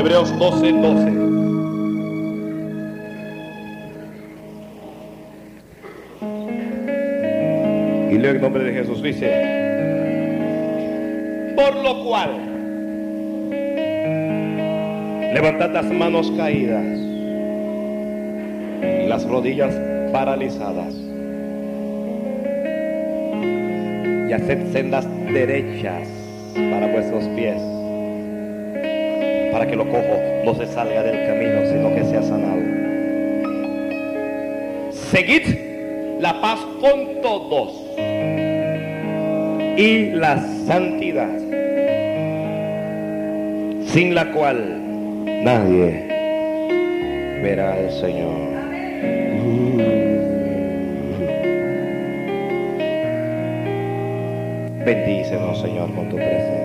Hebreos 12, 12. Y leo en nombre de Jesús, dice, por lo cual, levantad las manos caídas y las rodillas paralizadas y haced sendas derechas para vuestros pies, para que lo cojo no se salga del camino, sino que sea sanado. Seguid la paz con todos y la santidad, sin la cual nadie verá al Señor. Bendícenos, Señor, con tu presencia.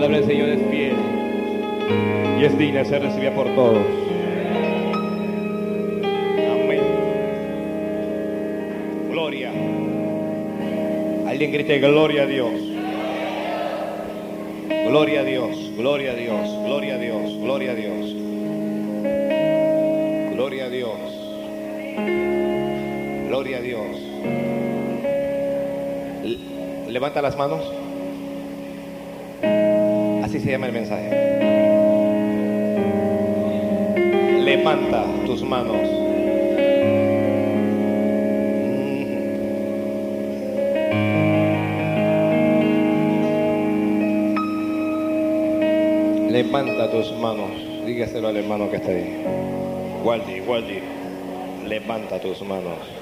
Palabra del Señor es fiel y es digna de ser recibida por todos. Amén. Gloria. Alguien grite gloria a Dios. Gloria a Dios, gloria a Dios, gloria a Dios, gloria a Dios. Gloria a Dios. Gloria a Dios. Levanta las manos. Así se llama el mensaje. Levanta tus manos. Levanta tus manos. Dígaselo al hermano que está ahí. Waldi, Waldi, levanta tus manos.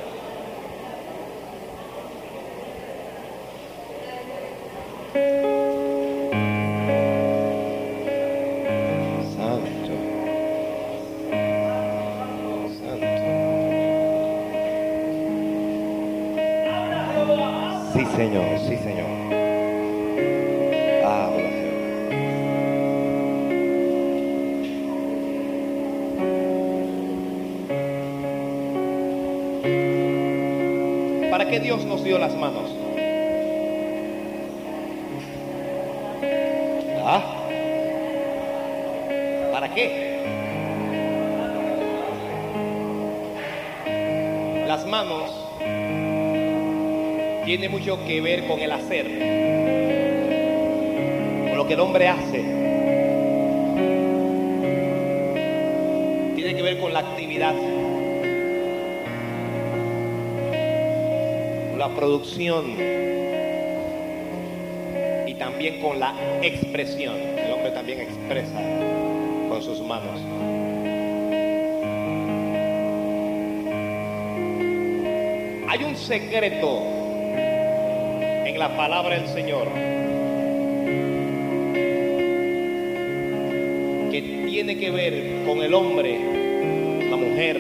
Tiene mucho que ver con el hacer, con lo que el hombre hace. Tiene que ver con la actividad. la producción y también con la expresión. El hombre también expresa con sus manos. Hay un secreto la palabra del Señor que tiene que ver con el hombre, la mujer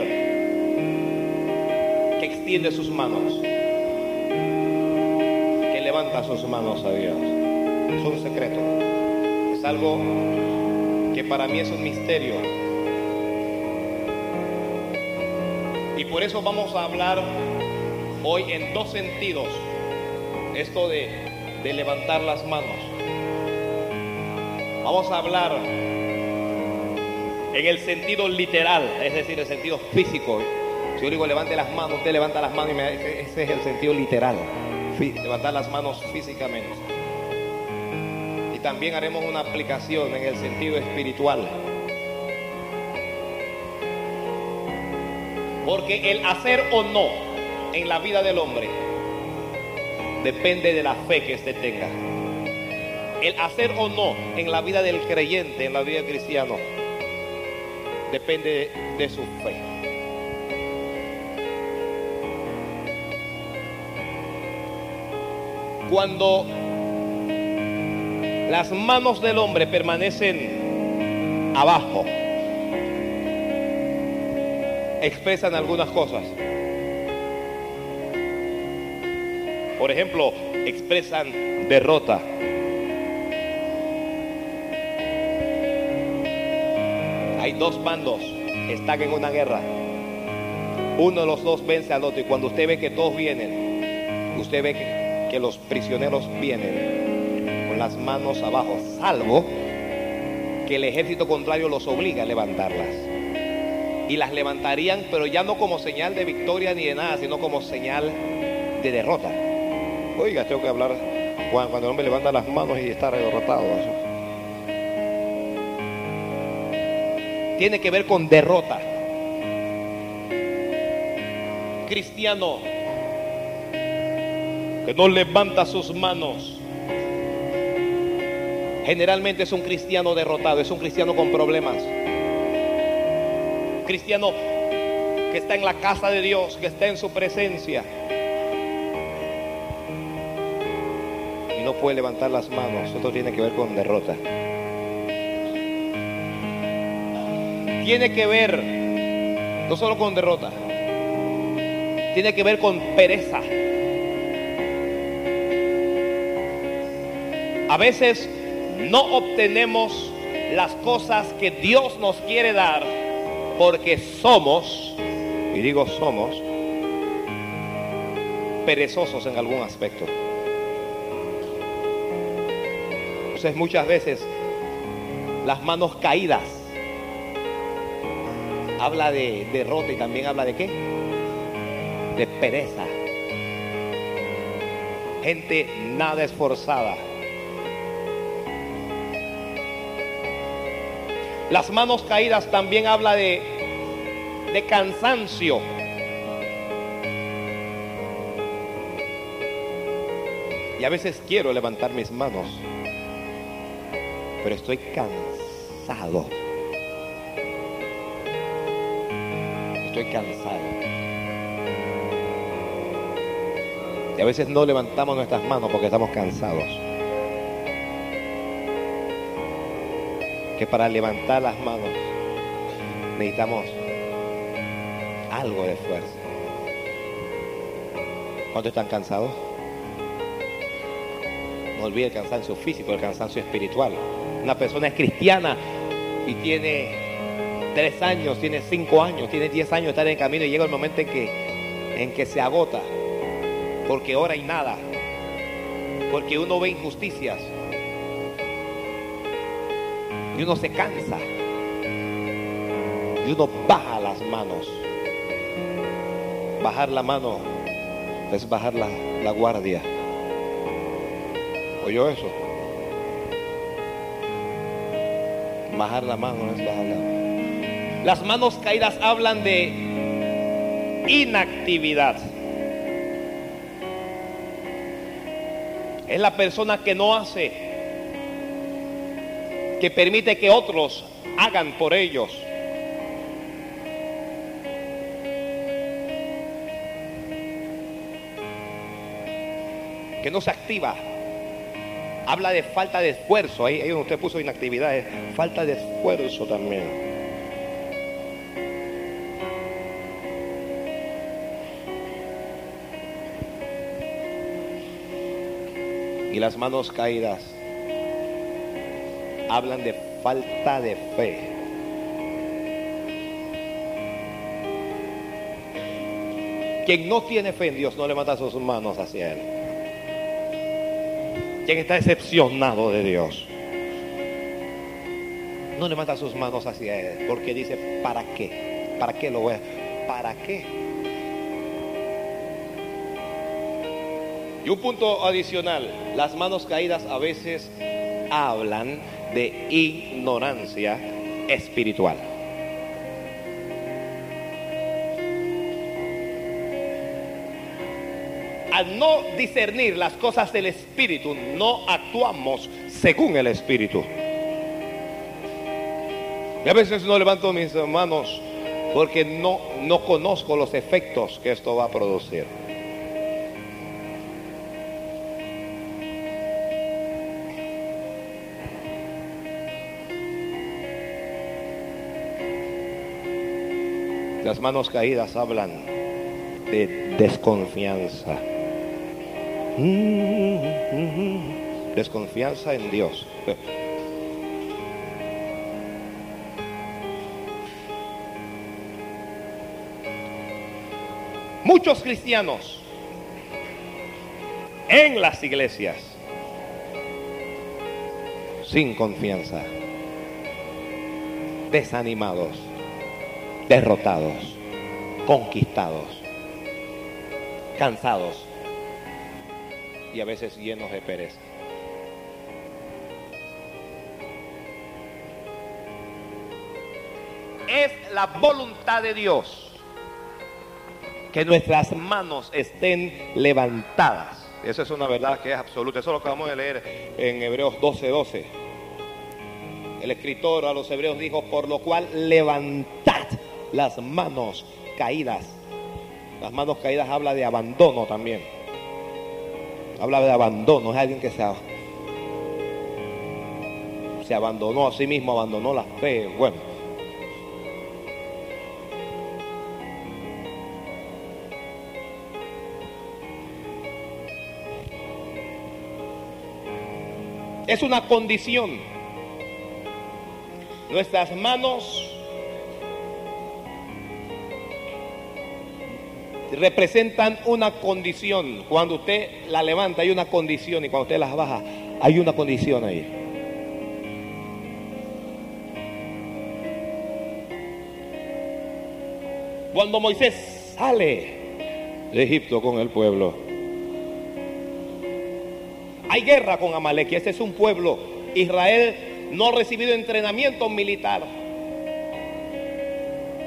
que extiende sus manos que levanta sus manos a Dios. Es un secreto. Es algo que para mí es un misterio. Y por eso vamos a hablar hoy en dos sentidos. Esto de, de levantar las manos. Vamos a hablar en el sentido literal, es decir, el sentido físico. Si yo digo levante las manos, usted levanta las manos y me, ese, ese es el sentido literal levantar las manos físicamente. Y también haremos una aplicación en el sentido espiritual. Porque el hacer o no en la vida del hombre depende de la fe que éste tenga. El hacer o no en la vida del creyente, en la vida del cristiano, depende de su fe. Cuando las manos del hombre permanecen abajo, expresan algunas cosas. Por ejemplo, expresan derrota. Hay dos bandos, están en una guerra. Uno de los dos vence al otro y cuando usted ve que todos vienen, usted ve que, que los prisioneros vienen con las manos abajo, salvo que el ejército contrario los obliga a levantarlas. Y las levantarían, pero ya no como señal de victoria ni de nada, sino como señal de derrota. Oiga, tengo que hablar cuando el hombre levanta las manos y está derrotado. Tiene que ver con derrota. Cristiano que no levanta sus manos generalmente es un cristiano derrotado, es un cristiano con problemas. Cristiano que está en la casa de Dios, que está en su presencia. Puede levantar las manos. Esto tiene que ver con derrota. Tiene que ver no solo con derrota, tiene que ver con pereza. A veces no obtenemos las cosas que Dios nos quiere dar porque somos, y digo somos, perezosos en algún aspecto. Entonces muchas veces las manos caídas habla de derrota y también habla de qué? De pereza. Gente nada esforzada. Las manos caídas también habla de, de cansancio. Y a veces quiero levantar mis manos, pero estoy cansado. Estoy cansado. Y a veces no levantamos nuestras manos porque estamos cansados. que para levantar las manos necesitamos algo de fuerza. ¿Cuántos están cansados? No olvide el cansancio físico, el cansancio espiritual. Una persona es cristiana y tiene tres años, tiene cinco años, tiene diez años de estar en el camino y llega el momento en que, en que se agota, porque ahora hay nada, porque uno ve injusticias, y uno se cansa. Y uno baja las manos. Bajar la mano es bajar la, la guardia. ¿Oyó eso? Bajar la mano es Las manos caídas hablan de inactividad. Es la persona que no hace que permite que otros hagan por ellos. Que no se activa. Habla de falta de esfuerzo. Ahí, ahí usted puso inactividad. falta de esfuerzo también. Y las manos caídas hablan de falta de fe. Quien no tiene fe en Dios no levanta sus manos hacia Él. Quien está decepcionado de Dios no levanta sus manos hacia Él porque dice, ¿para qué? ¿Para qué lo voy a? ¿Para qué? Y un punto adicional, las manos caídas a veces hablan de ignorancia espiritual. Al no discernir las cosas del Espíritu, no actuamos según el Espíritu. Y a veces no levanto mis manos porque no, no conozco los efectos que esto va a producir. Las manos caídas hablan de desconfianza. Desconfianza en Dios. Muchos cristianos en las iglesias sin confianza, desanimados, derrotados, conquistados, cansados y a veces llenos de pereza. Es la voluntad de Dios que nuestras manos estén levantadas. Esa es una verdad que es absoluta. Eso es lo que vamos a leer en Hebreos 12:12. 12. El escritor a los hebreos dijo, por lo cual levantad las manos caídas. Las manos caídas habla de abandono también. Habla de abandono, es alguien que se, se abandonó a sí mismo, abandonó la fe. Bueno, Es una condición. Nuestras manos representan una condición. Cuando usted la levanta hay una condición y cuando usted las baja hay una condición ahí. Cuando Moisés sale de Egipto con el pueblo, hay guerra con Amalek. Ese es un pueblo. Israel no ha recibido entrenamiento militar.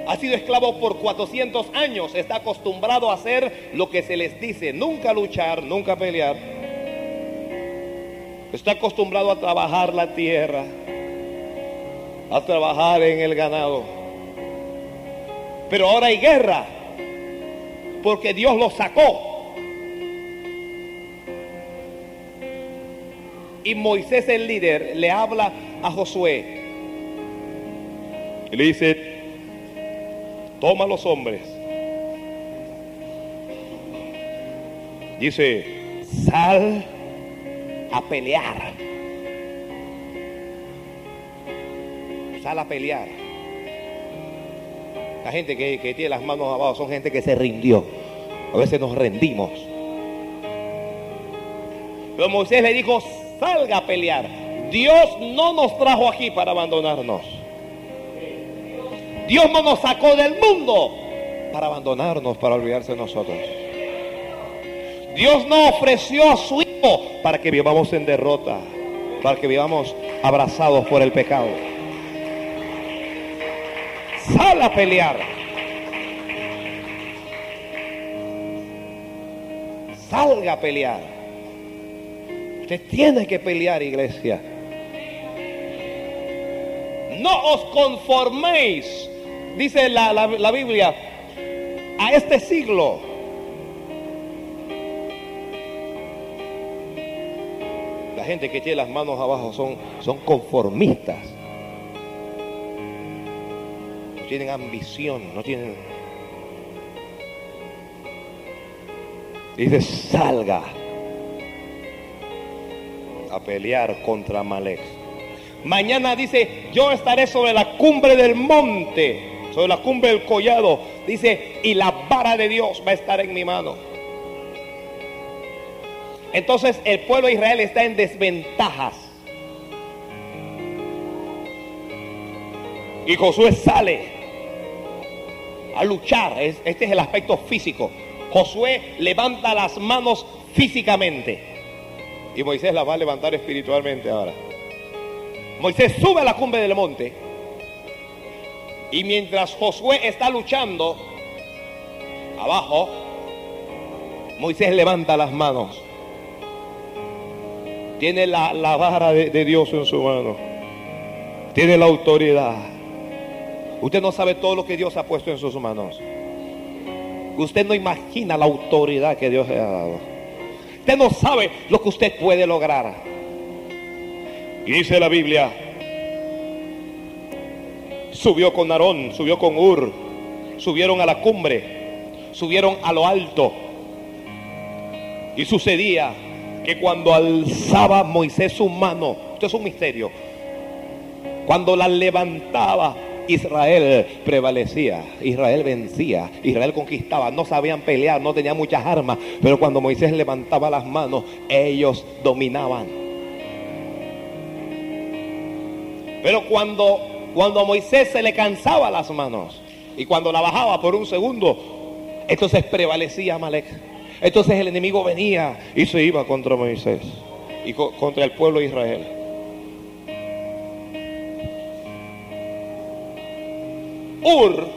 Ha sido esclavo por 400 años. Está acostumbrado a hacer lo que se les dice. Nunca luchar, nunca pelear. Está acostumbrado a trabajar la tierra. A trabajar en el ganado. Pero ahora hay guerra. Porque Dios lo sacó Y Moisés el líder le habla a Josué. Y le dice, toma los hombres. Dice, sal a pelear. Sal a pelear. La gente que, que tiene las manos abajo son gente que se rindió. A veces nos rendimos. Pero Moisés le dijo, salga a pelear. Dios no nos trajo aquí para abandonarnos. Dios no nos sacó del mundo para abandonarnos, para olvidarse de nosotros. Dios no ofreció a su Hijo para que vivamos en derrota, para que vivamos abrazados por el pecado. Sal a pelear. Salga a pelear. Usted tiene que pelear, iglesia. No os conforméis, dice la, la Biblia, a este siglo. La gente que tiene las manos abajo son, son conformistas. No tienen ambición, no tienen... Dice, salga a pelear contra Malek. Mañana dice, yo estaré sobre la cumbre del monte, sobre la cumbre del collado. Dice, y la vara de Dios va a estar en mi mano. Entonces el pueblo de Israel está en desventajas. Y Josué sale a luchar. Este es el aspecto físico. Josué levanta las manos físicamente. Y Moisés la va a levantar espiritualmente ahora. Moisés sube a la cumbre del monte. Y mientras Josué está luchando, abajo, Moisés levanta las manos. Tiene la, vara de, de Dios en su mano. Tiene la autoridad. Usted no sabe todo lo que Dios ha puesto en sus manos. Usted no imagina la autoridad que Dios le ha dado. Usted no sabe lo que usted puede lograr. Y dice la Biblia, subió con Aarón, subió con Ur, subieron a la cumbre, subieron a lo alto. Y sucedía que cuando alzaba Moisés su mano, esto es un misterio, cuando la levantaba Israel prevalecía, Israel vencía, Israel conquistaba, no sabían pelear, no tenían muchas armas, pero cuando Moisés levantaba las manos, ellos dominaban. Pero cuando, cuando a Moisés se le cansaba las manos y cuando la bajaba por un segundo, entonces prevalecía Amalek. Entonces el enemigo venía y se iba contra Moisés y contra el pueblo de Israel. Ur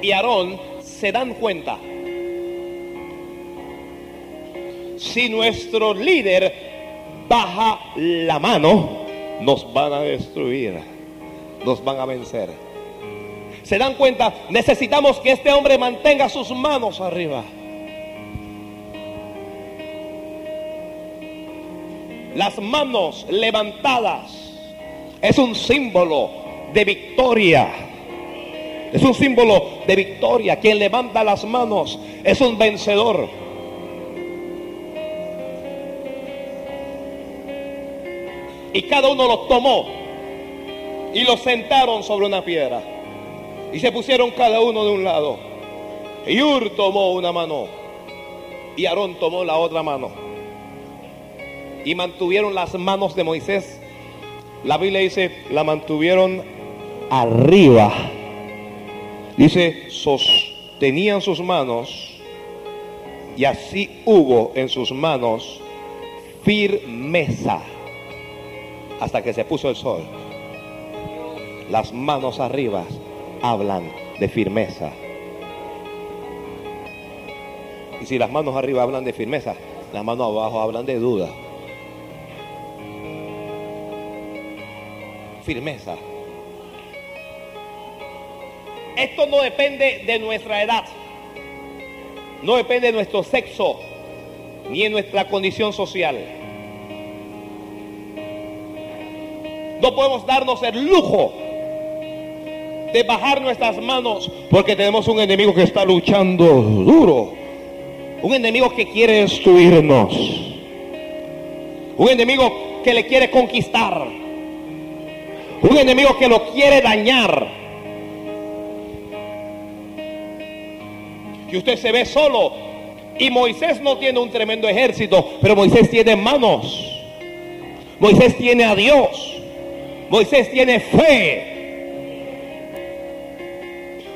y Aarón se dan cuenta. Si nuestro líder baja la mano, nos van a destruir, nos van a vencer. Se dan cuenta, necesitamos que este hombre mantenga sus manos arriba. Las manos levantadas es un símbolo de victoria. Es un símbolo de victoria. Quien levanta las manos es un vencedor. Y cada uno lo tomó y lo sentaron sobre una piedra. Y se pusieron cada uno de un lado. Y Ur tomó una mano y Aarón tomó la otra mano. Y mantuvieron las manos de Moisés. La Biblia dice, la mantuvieron arriba. Dice, sostenían sus manos y así hubo en sus manos firmeza hasta que se puso el sol. Las manos arriba hablan de firmeza. Y si las manos arriba hablan de firmeza, las manos abajo hablan de duda. Firmeza. Esto no depende de nuestra edad, no depende de nuestro sexo, ni de nuestra condición social. No podemos darnos el lujo de bajar nuestras manos porque tenemos un enemigo que está luchando duro. Un enemigo que quiere destruirnos. Un enemigo que le quiere conquistar. Un enemigo que lo quiere dañar. Y usted se ve solo. Y Moisés no tiene un tremendo ejército, pero Moisés tiene manos. Moisés tiene a Dios. Moisés tiene fe.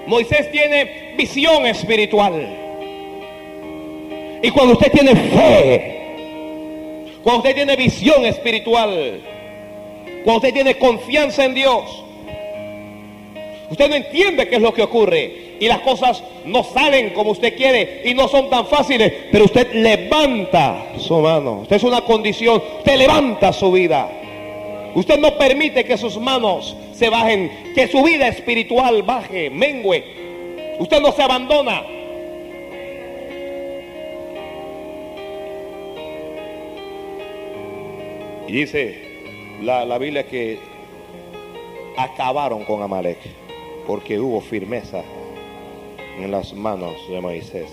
Moisés tiene visión espiritual. Y cuando usted tiene fe, cuando usted tiene visión espiritual, cuando usted tiene confianza en Dios, usted no entiende qué es lo que ocurre. Y las cosas no salen como usted quiere y no son tan fáciles, pero usted levanta su mano. Usted es una condición, usted levanta su vida. Usted no permite que sus manos se bajen, que su vida espiritual baje, mengue. Usted no se abandona. Y dice la, la Biblia que acabaron con Amalek porque hubo firmeza en las manos de Moisés.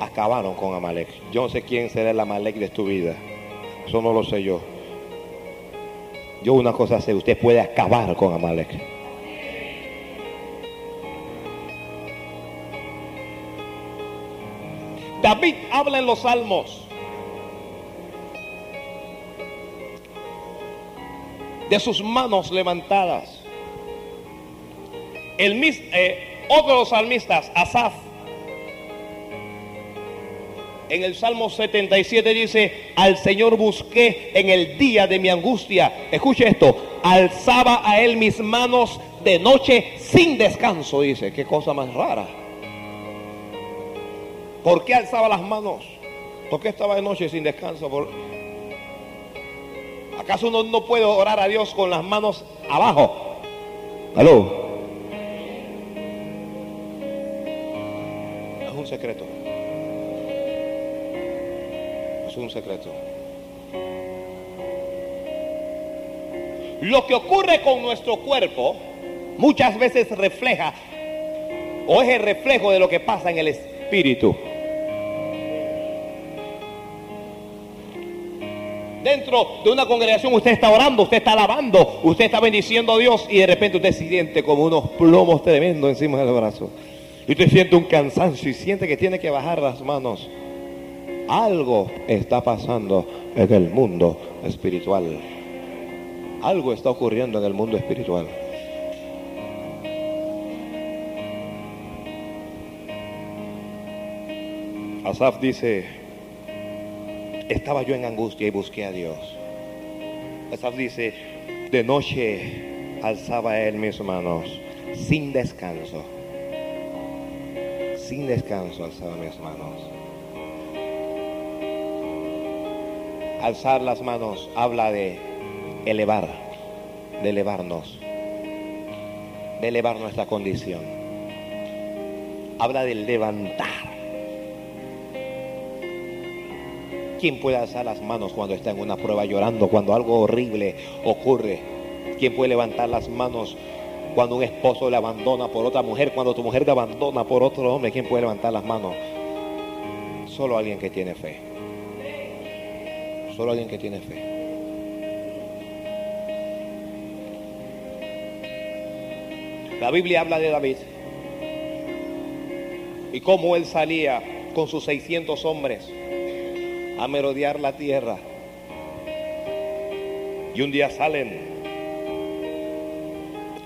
Acabaron con Amalek. Yo no sé quién será el Amalek de tu vida. Eso no lo sé yo. Yo una cosa sé, usted puede acabar con Amalek. David habla en los salmos de sus manos levantadas. El, eh, otro de los salmistas, Asaf, en el Salmo 77 dice, al Señor busqué en el día de mi angustia. Escuche esto, alzaba a él mis manos de noche sin descanso, dice. Qué cosa más rara. ¿Por qué alzaba las manos? ¿Por qué estaba de noche sin descanso? ¿Acaso uno no puede orar a Dios con las manos abajo? ¿Aló? Es un secreto. Un secreto. Lo que ocurre con nuestro cuerpo muchas veces refleja o es el reflejo de lo que pasa en el espíritu. dentro de una congregación usted está orando, usted está alabando, usted está bendiciendo a Dios y de repente usted siente como unos plomos tremendos encima del brazo. Y usted siente un cansancio y siente que tiene que bajar las manos. Algo está pasando en el mundo espiritual. Algo está ocurriendo en el mundo espiritual. Asaf dice, estaba yo en angustia y busqué a Dios. Asaf dice, de noche alzaba él mis manos sin descanso. Sin descanso alzaba mis manos. Alzar las manos habla de elevar, de elevarnos, de elevar nuestra condición. Habla de levantar ¿Quién puede alzar las manos cuando está en una prueba llorando, cuando algo horrible ocurre? ¿Quién puede levantar las manos cuando un esposo le abandona por otra mujer, cuando tu mujer te abandona por otro hombre? ¿Quién puede levantar las manos? Solo alguien que tiene fe. Solo alguien que tiene fe. La Biblia habla de David y cómo él salía con sus 600 hombres a merodear la tierra. Y un día salen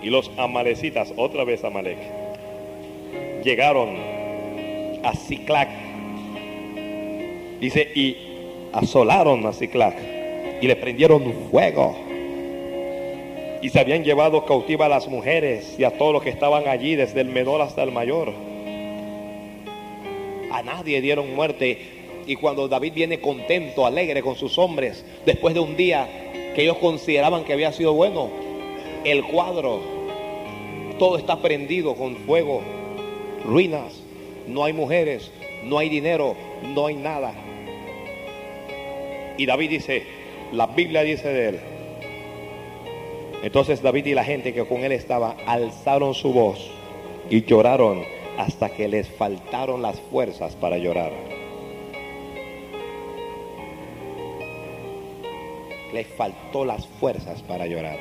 y los amalecitas, otra vez Amalek, llegaron a Ciclac. Dice, y asolaron a Ciclac y le prendieron fuego. Y se habían llevado cautiva a las mujeres y a todos los que estaban allí, desde el menor hasta el mayor. A nadie dieron muerte y cuando David viene contento, alegre con sus hombres, después de un día que ellos consideraban que había sido bueno, el cuadro, todo está prendido con fuego, ruinas, no hay mujeres, no hay dinero, no hay nada. Y David dice, la Biblia dice de él. Entonces David y la gente que con él estaba alzaron su voz y lloraron hasta que les faltaron las fuerzas para llorar. le faltó las fuerzas para llorar.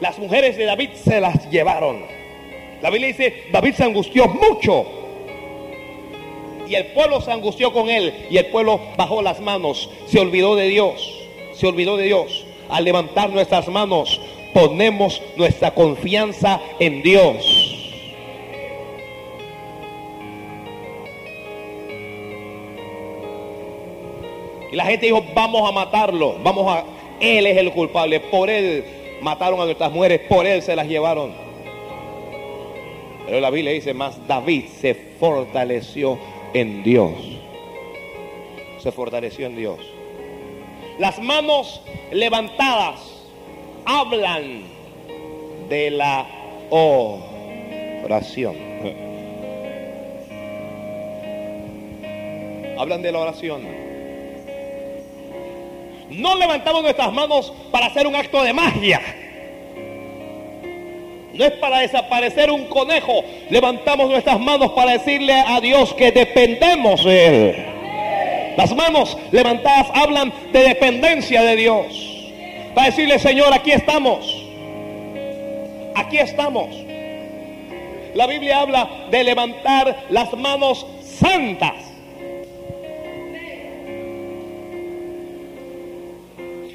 Las mujeres de David se las llevaron. La Biblia dice, David se angustió mucho. Y el pueblo se angustió con él. Y el pueblo bajó las manos. Se olvidó de Dios. Se olvidó de Dios. Al levantar nuestras manos, ponemos nuestra confianza en Dios. Y la gente dijo, vamos a matarlo, vamos a... Él es el culpable, por él mataron a nuestras mujeres, por él se las llevaron. Pero la Biblia dice más, David se fortaleció en Dios. Se fortaleció en Dios. Las manos levantadas hablan de la oración. Hablan de la oración. No levantamos nuestras manos para hacer un acto de magia. No es para desaparecer un conejo. Levantamos nuestras manos para decirle a Dios que dependemos de Él. Las manos levantadas hablan de dependencia de Dios. Para decirle, Señor, aquí estamos. Aquí estamos. La Biblia habla de levantar las manos santas.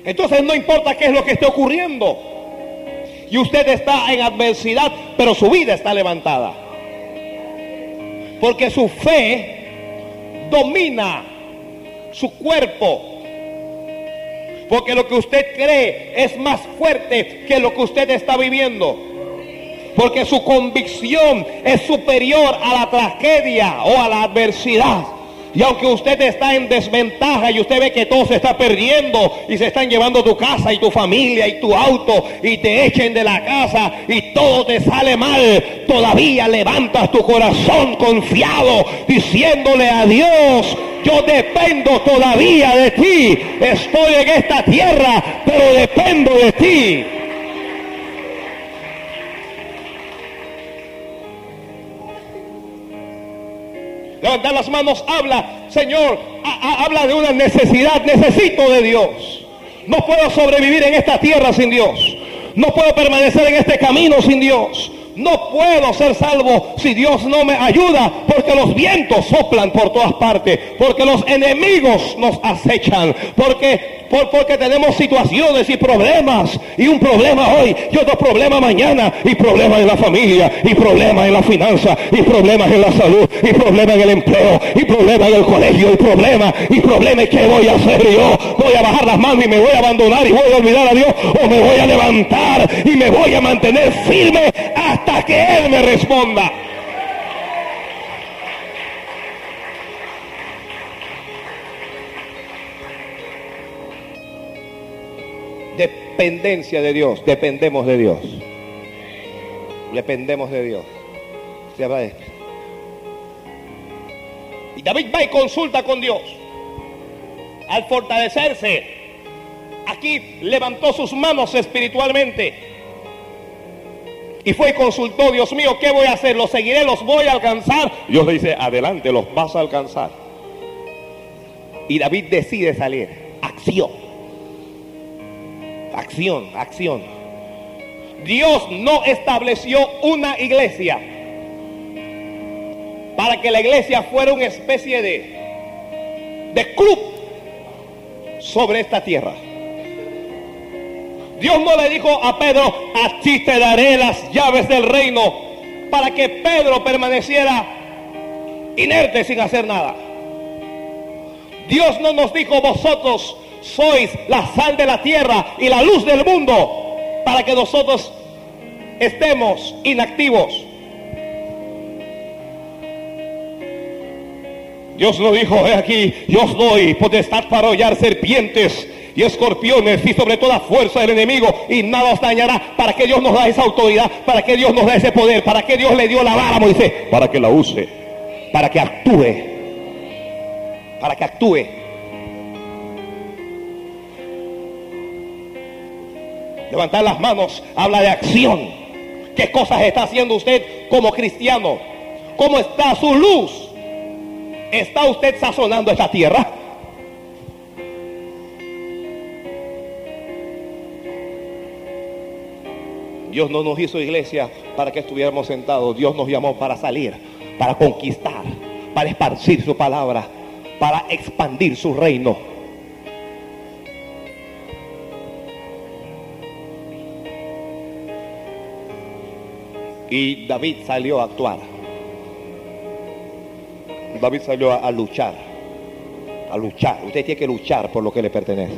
Entonces no importa qué es lo que esté ocurriendo. Y usted está en adversidad, pero su vida está levantada. Porque su fe domina su cuerpo. Porque lo que usted cree es más fuerte que lo que usted está viviendo. Porque su convicción es superior a la tragedia o a la adversidad. Y aunque usted está en desventaja y usted ve que todo se está perdiendo y se están llevando tu casa y tu familia y tu auto y te echen de la casa y todo te sale mal, todavía levantas tu corazón confiado diciéndole a Dios, yo dependo todavía de ti, estoy en esta tierra, pero dependo de ti. Levantar las manos habla, Señor, habla de una necesidad. Necesito de Dios. No puedo sobrevivir en esta tierra sin Dios. No puedo permanecer en este camino sin Dios. No puedo ser salvo si Dios no me ayuda, porque los vientos soplan por todas partes, porque los enemigos nos acechan, porque, porque tenemos situaciones y problemas, y un problema hoy, y otro problema mañana, y problemas en la familia, y problemas en la finanza, y problemas en la salud, y problemas en el empleo, y problemas en el colegio, y problemas, y problemas, ¿qué voy a hacer yo? Voy a bajar las manos y me voy a abandonar y voy a olvidar a Dios, o me voy a levantar y me voy a mantener firme hasta que Él me responda. Dependencia de Dios, dependemos de Dios. Dependemos de Dios. Se habla de Y David va y consulta con Dios. Al fortalecerse, aquí levantó sus manos espiritualmente y fue y consultó, Dios mío, ¿qué voy a hacer? ¿Los seguiré? ¿Los voy a alcanzar? Dios le dice, adelante, los vas a alcanzar. Y David decide salir. Acción. Acción, acción. Dios no estableció una iglesia para que la iglesia fuera una especie de, de club sobre esta tierra. Dios no le dijo a Pedro, a ti te daré las llaves del reino, para que Pedro permaneciera inerte sin hacer nada. Dios no nos dijo, vosotros sois la sal de la tierra y la luz del mundo, para que nosotros estemos inactivos. Dios no dijo, he aquí, yo os doy potestad para hollar serpientes y escorpiones y sobre toda fuerza del enemigo y nada os dañará. ¿Para que Dios nos da esa autoridad? ¿Para que Dios nos da ese poder? ¿Para que Dios le dio la vara a Moisés? Para que la use, para que actúe, para que actúe. Levantar las manos habla de acción. ¿Qué cosas está haciendo usted como cristiano? ¿Cómo está su luz? ¿Está usted sazonando esta tierra? Dios no nos hizo iglesia para que estuviéramos sentados. Dios nos llamó para salir, para conquistar, para esparcir su palabra, para expandir su reino. Y David salió a actuar. David salió a, luchar. A luchar. Usted tiene que luchar por lo que le pertenece.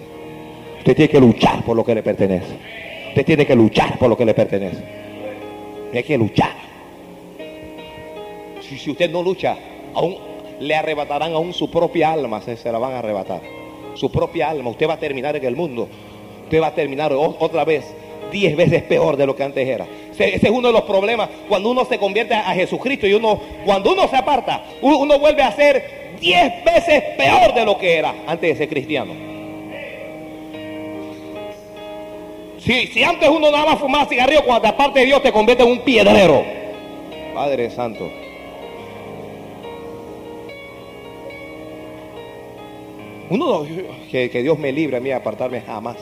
Usted tiene que luchar por lo que le pertenece. Usted tiene que luchar por lo que le pertenece. Tiene que luchar. Si, usted no lucha, aún le arrebatarán aún su propia alma, se, se la van a arrebatar. Su propia alma. Usted va a terminar en el mundo. Usted va a terminar otra vez diez veces peor de lo que antes era. Ese, es uno de los problemas cuando uno se convierte a Jesucristo y uno, cuando uno se aparta, uno vuelve a ser diez veces peor de lo que era antes de ser cristiano. Si, antes uno nada más fumaba cigarrillo, cuando aparte de Dios te convierte en un piedrero. Padre Santo. Uno, que, Dios me libre a mí de apartarme jamás.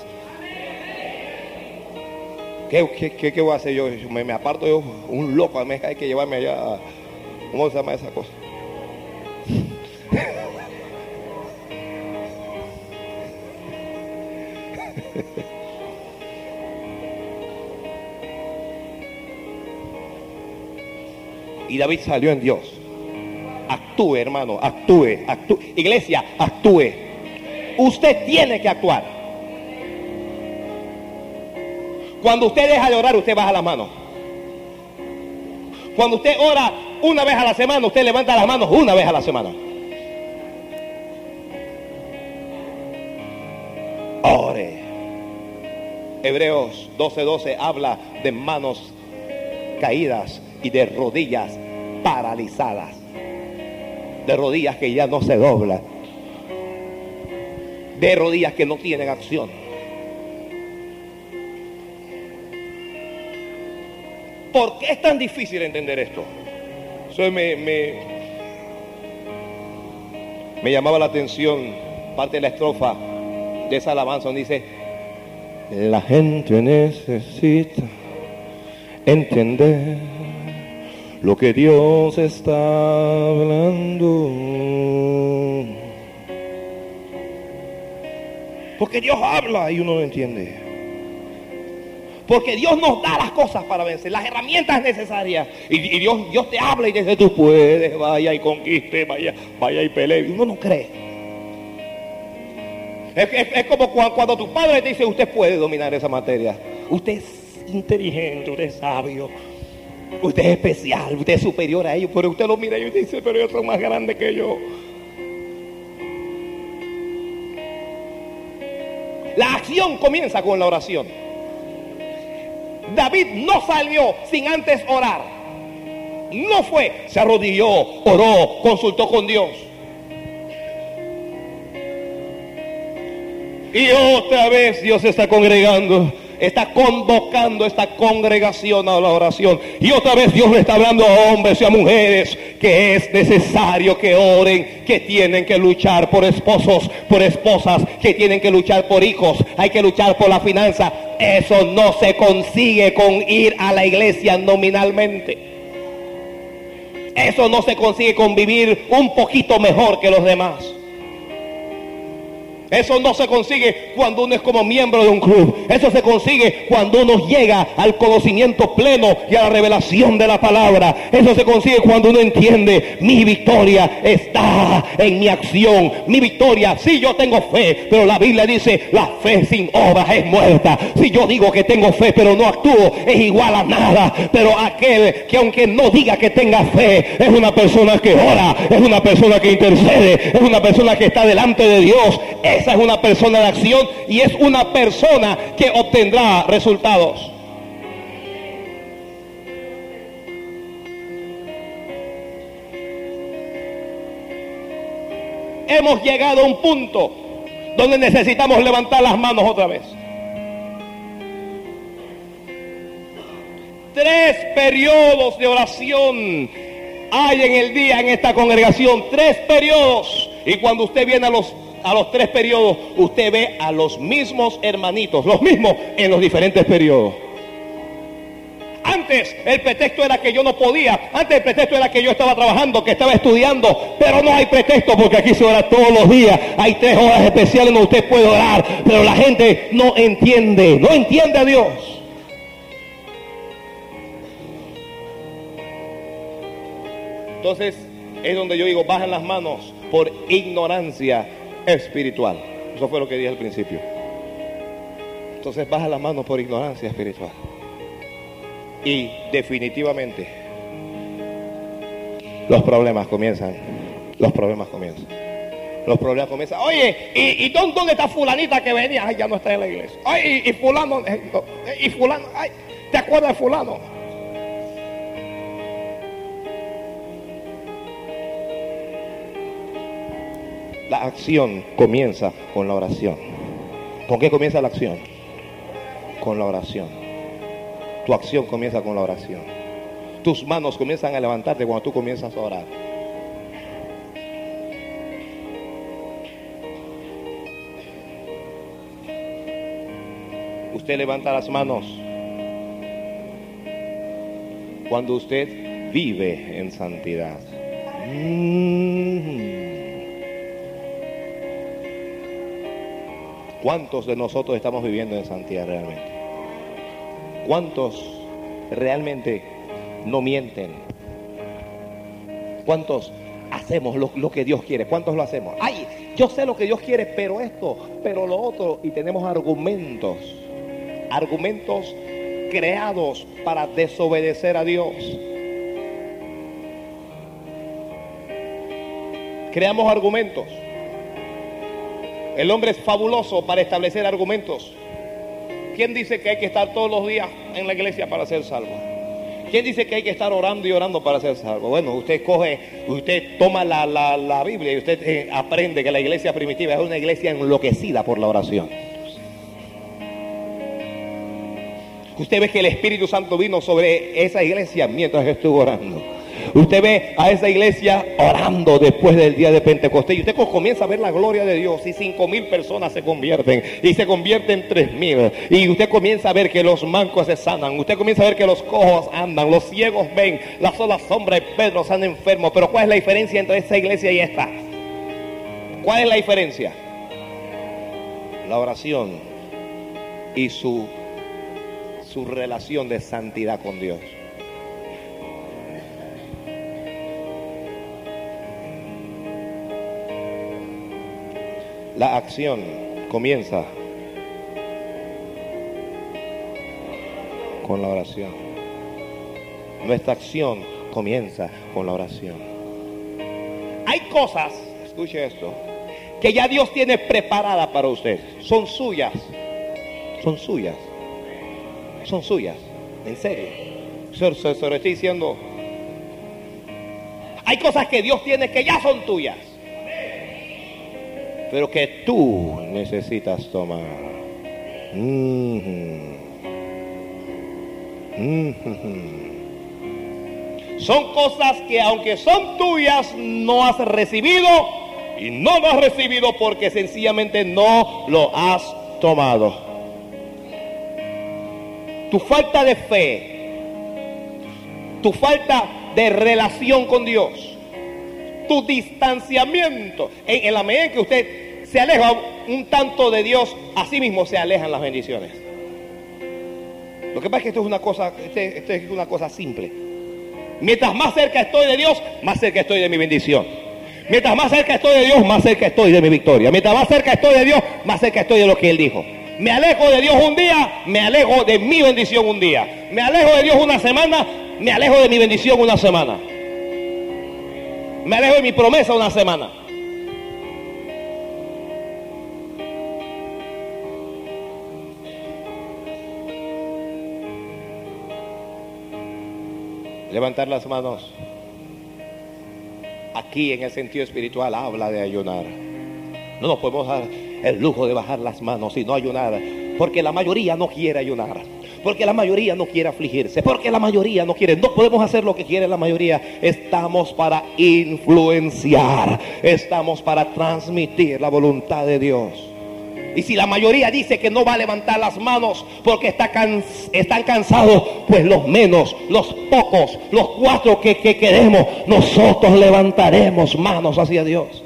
¿Qué, qué, voy a hacer yo? Me, me aparto yo, un loco, mí hay que llevarme allá. ¿Cómo se llama esa cosa? Y David salió en Dios. Actúe, hermano, actúe, actúe. Iglesia, actúe. Usted tiene que actuar. Cuando usted deja de orar, usted baja la mano. Cuando usted ora una vez a la semana, usted levanta las manos una vez a la semana. Ore. Hebreos 12:12 12 habla de manos caídas y de rodillas paralizadas, de rodillas que ya no se doblan, de rodillas que no tienen acción. ¿Por qué es tan difícil entender esto? Eso me, Me llamaba la atención parte de la estrofa de esa alabanza donde dice, la gente necesita entender lo que Dios está hablando. Porque Dios habla y uno no entiende. Porque Dios nos da las cosas para vencer, las herramientas necesarias. Y, Dios, Dios te habla y dice, tú puedes, vaya y conquiste, vaya, vaya y pelee. Y uno no cree. Es, como cuando, cuando, tu padre te dice, usted puede dominar esa materia. Usted es inteligente, usted es sabio. Usted es especial, usted es superior a ellos. Pero usted lo mira y dice, pero ellos son más grandes que yo. La acción comienza con la oración. David no salió sin antes orar. No fue, se arrodilló, oró, consultó con Dios. Y otra vez Dios está congregando está convocando esta congregación a la oración. Y otra vez Dios le está hablando a hombres y a mujeres que es necesario que oren, que tienen que luchar por esposos, por esposas, que tienen que luchar por hijos, hay que luchar por la finanza. Eso no se consigue con ir a la iglesia nominalmente. Eso no se consigue con vivir un poquito mejor que los demás. Eso no se consigue cuando uno es como miembro de un club. Eso se consigue cuando uno llega al conocimiento pleno y a la revelación de la palabra. Eso se consigue cuando uno entiende mi victoria está en mi acción. Mi victoria, si yo tengo fe, pero la Biblia dice la fe sin obras es muerta. Si yo digo que tengo fe pero no actúo es igual a nada. Pero aquel que aunque no diga que tenga fe es una persona que ora, es una persona que intercede, es una persona que está delante de Dios esa es una persona de acción y es una persona que obtendrá resultados. Hemos llegado a un punto donde necesitamos levantar las manos otra vez. Tres periodos de oración hay en el día en esta congregación. Tres periodos. Y cuando usted viene a los a los tres periodos, usted ve a los mismos hermanitos, los mismos en los diferentes periodos. Antes el pretexto era que yo no podía, antes el pretexto era que yo estaba trabajando, que estaba estudiando, pero no hay pretexto porque aquí se ora todos los días, hay tres horas especiales donde usted puede orar, pero la gente no entiende, no entiende a Dios. Entonces es donde yo digo, bajan las manos por ignorancia espiritual. Eso fue lo que dije al principio. Entonces baja la mano por ignorancia espiritual. Y definitivamente los problemas comienzan. Los problemas comienzan. Los problemas comienzan. Oye, ¿y, dónde está fulanita que venía? Ay, ya no está en la iglesia. Ay, y, fulano, eh, y fulano, ay, ¿te acuerdas de fulano? La acción comienza con la oración. ¿Con qué comienza la acción? Con la oración. Tu acción comienza con la oración. Tus manos comienzan a levantarte cuando tú comienzas a orar. Usted levanta las manos cuando usted vive en santidad. Mm. ¿Cuántos de nosotros estamos viviendo en santidad realmente? ¿Cuántos realmente no mienten? ¿Cuántos hacemos lo, que Dios quiere? ¿Cuántos lo hacemos? Ay, yo sé lo que Dios quiere, pero esto, pero lo otro. Y tenemos argumentos, argumentos creados para desobedecer a Dios. Creamos argumentos. El hombre es fabuloso para establecer argumentos. ¿Quién dice que hay que estar todos los días en la iglesia para ser salvo? ¿Quién dice que hay que estar orando y orando para ser salvo? Bueno, usted coge, usted toma la, Biblia y usted eh, aprende que la iglesia primitiva es una iglesia enloquecida por la oración. Usted ve que el Espíritu Santo vino sobre esa iglesia mientras estuvo orando. Usted ve a esa iglesia orando después del día de Pentecostés y usted comienza a ver la gloria de Dios y cinco mil personas se convierten y se convierten en tres mil y usted comienza a ver que los mancos se sanan, usted comienza a ver que los cojos andan, los ciegos ven, la sola sombra de Pedro están enfermos, pero ¿cuál es la diferencia entre esta iglesia y esta? ¿Cuál es la diferencia? La oración y su, su relación de santidad con Dios. La acción comienza con la oración. Nuestra acción comienza con la oración. Hay cosas, escuche esto, que ya Dios tiene preparada para usted. Son suyas. Son suyas. Son suyas. En serio. Se, se, lo estoy diciendo. Hay cosas que Dios tiene que ya son tuyas. Pero que tú necesitas tomar. Son cosas que aunque son tuyas, no has recibido y no lo has recibido porque sencillamente no lo has tomado. Tu falta de fe, tu falta de relación con Dios, tu distanciamiento, en, la medida en que usted se aleja un tanto de Dios, así mismo se alejan las bendiciones. Lo que pasa es que esto es una cosa, este, esto es una cosa simple. Mientras más cerca estoy de Dios, más cerca estoy de mi bendición. Mientras más cerca estoy de Dios, más cerca estoy de mi victoria. Mientras más cerca estoy de Dios, más cerca estoy de lo que Él dijo. Me alejo de Dios un día, me alejo de mi bendición un día. Me alejo de Dios una semana, me alejo de mi bendición una semana. Me alejo de mi promesa una semana. Levantar las manos. Aquí en el sentido espiritual habla de ayunar. No nos podemos dar el lujo de bajar las manos y no ayunar. Porque la mayoría no quiere ayunar. Porque la mayoría no quiere afligirse. Porque la mayoría no quiere. No podemos hacer lo que quiere la mayoría. Estamos para influenciar. Estamos para transmitir la voluntad de Dios. Y si la mayoría dice que no va a levantar las manos porque está cans están cansados, pues los menos, los pocos, los cuatro que queremos, nosotros levantaremos manos hacia Dios.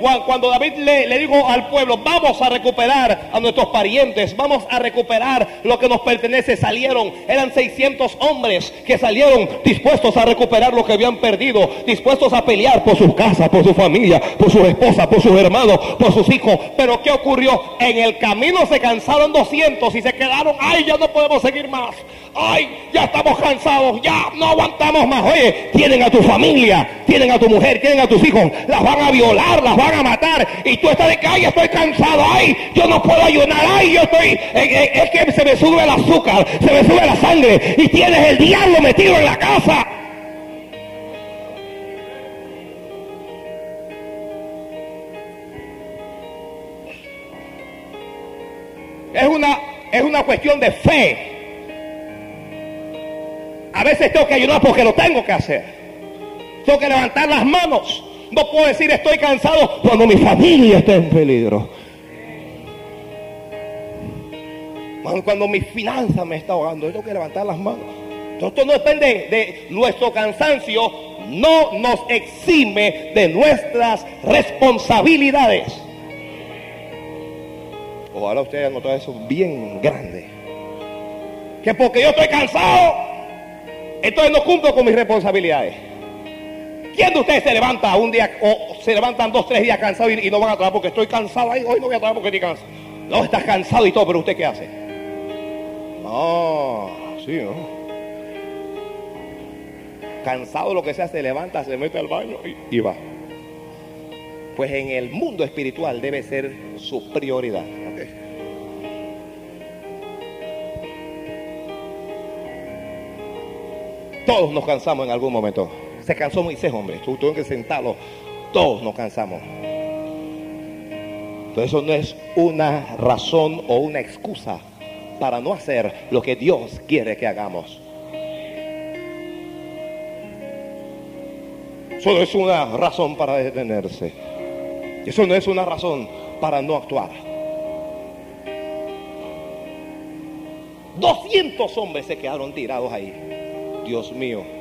Cuando David le, dijo al pueblo, vamos a recuperar a nuestros parientes, vamos a recuperar lo que nos pertenece, salieron, eran 600 hombres que salieron dispuestos a recuperar lo que habían perdido, dispuestos a pelear por sus casas, por su familia, por sus esposas, por sus hermanos, por sus hijos. Pero ¿qué ocurrió? En el camino se cansaron 200 y se quedaron, ay, ya no podemos seguir más. Ay, ya estamos cansados, ya no aguantamos más. Oye, tienen a tu familia, tienen a tu mujer, tienen a tus hijos, las van a violar, las van a matar. Y tú estás de que, ay, estoy cansado, ay, yo no puedo ayunar, ay, yo estoy, eh, es que se me sube el azúcar, se me sube la sangre y tienes el diablo metido en la casa. Es una, es una cuestión de fe. A veces tengo que ayudar porque lo tengo que hacer. Tengo que levantar las manos. No puedo decir estoy cansado cuando mi familia está en peligro. Cuando mi finanza me está ahogando, yo tengo que levantar las manos. Esto no depende de nuestro cansancio, no nos exime de nuestras responsabilidades. Ojalá usted haya notado eso bien grande. Que porque yo estoy cansado, entonces no cumplo con mis responsabilidades. ¿Quién de ustedes se levanta un día o se levantan dos, tres días cansados y, y, no van a trabajar porque estoy cansado? Ay, hoy no voy a trabajar porque estoy cansado. No, estás cansado y todo, pero usted qué hace? No, sí, ¿no? Cansado lo que sea, se levanta, se mete al baño y, y va. Pues en el mundo espiritual debe ser su prioridad. Todos nos cansamos en algún momento. Se cansó Moisés, hombre. Tuvo que sentarlo. Todos nos cansamos. Pero eso no es una razón o una excusa para no hacer lo que Dios quiere que hagamos. Eso no es una razón para detenerse. Eso no es una razón para no actuar. 200 hombres se quedaron tirados ahí. Dios mío.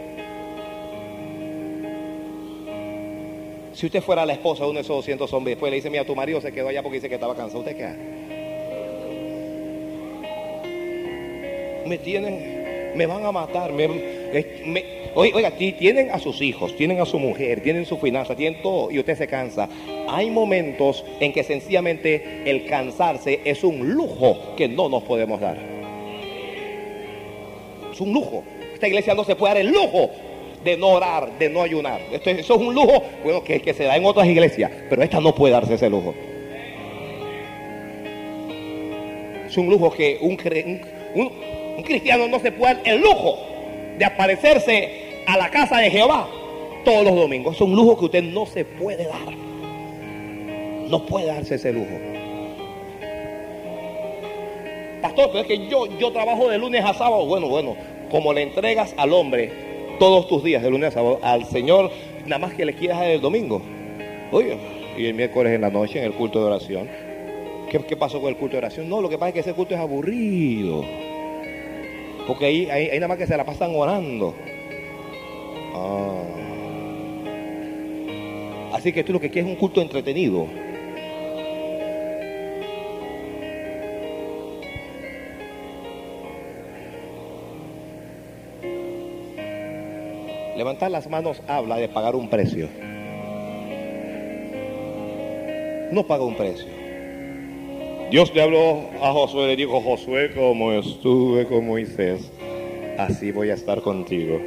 Si usted fuera la esposa de uno de esos 200 hombres, después le dice, mira, tu marido se quedó allá porque dice que estaba cansado, ¿usted qué hace? Me tienen, me van a matar, me, oiga, tienen a sus hijos, tienen a su mujer, tienen su finanza, tienen todo y usted se cansa. Hay momentos en que sencillamente el cansarse es un lujo que no nos podemos dar. Es un lujo. Esta iglesia no se puede dar el lujo de no orar, de no ayunar. Esto, eso es un lujo, bueno, que, se da en otras iglesias, pero esta no puede darse ese lujo. Es un lujo que un, un, cristiano no se puede dar el lujo de aparecerse a la casa de Jehová todos los domingos. Es un lujo que usted no se puede dar. No puede darse ese lujo. Pastor, pero es que yo, yo trabajo de lunes a sábado. Bueno, bueno, como le entregas al hombre todos tus días, de lunes a sábado, al Señor, nada más que le quieras el domingo. Oye, y el miércoles en la noche en el culto de oración. ¿Qué, pasó con el culto de oración? No, lo que pasa es que ese culto es aburrido. Porque ahí, ahí, nada más que se la pasan orando. Ah. Así que tú lo que quieres es un culto entretenido. Levantar las manos habla de pagar un precio. No paga un precio. Dios le habló a Josué, le dijo, Josué, como estuve con Moisés, así voy a estar contigo.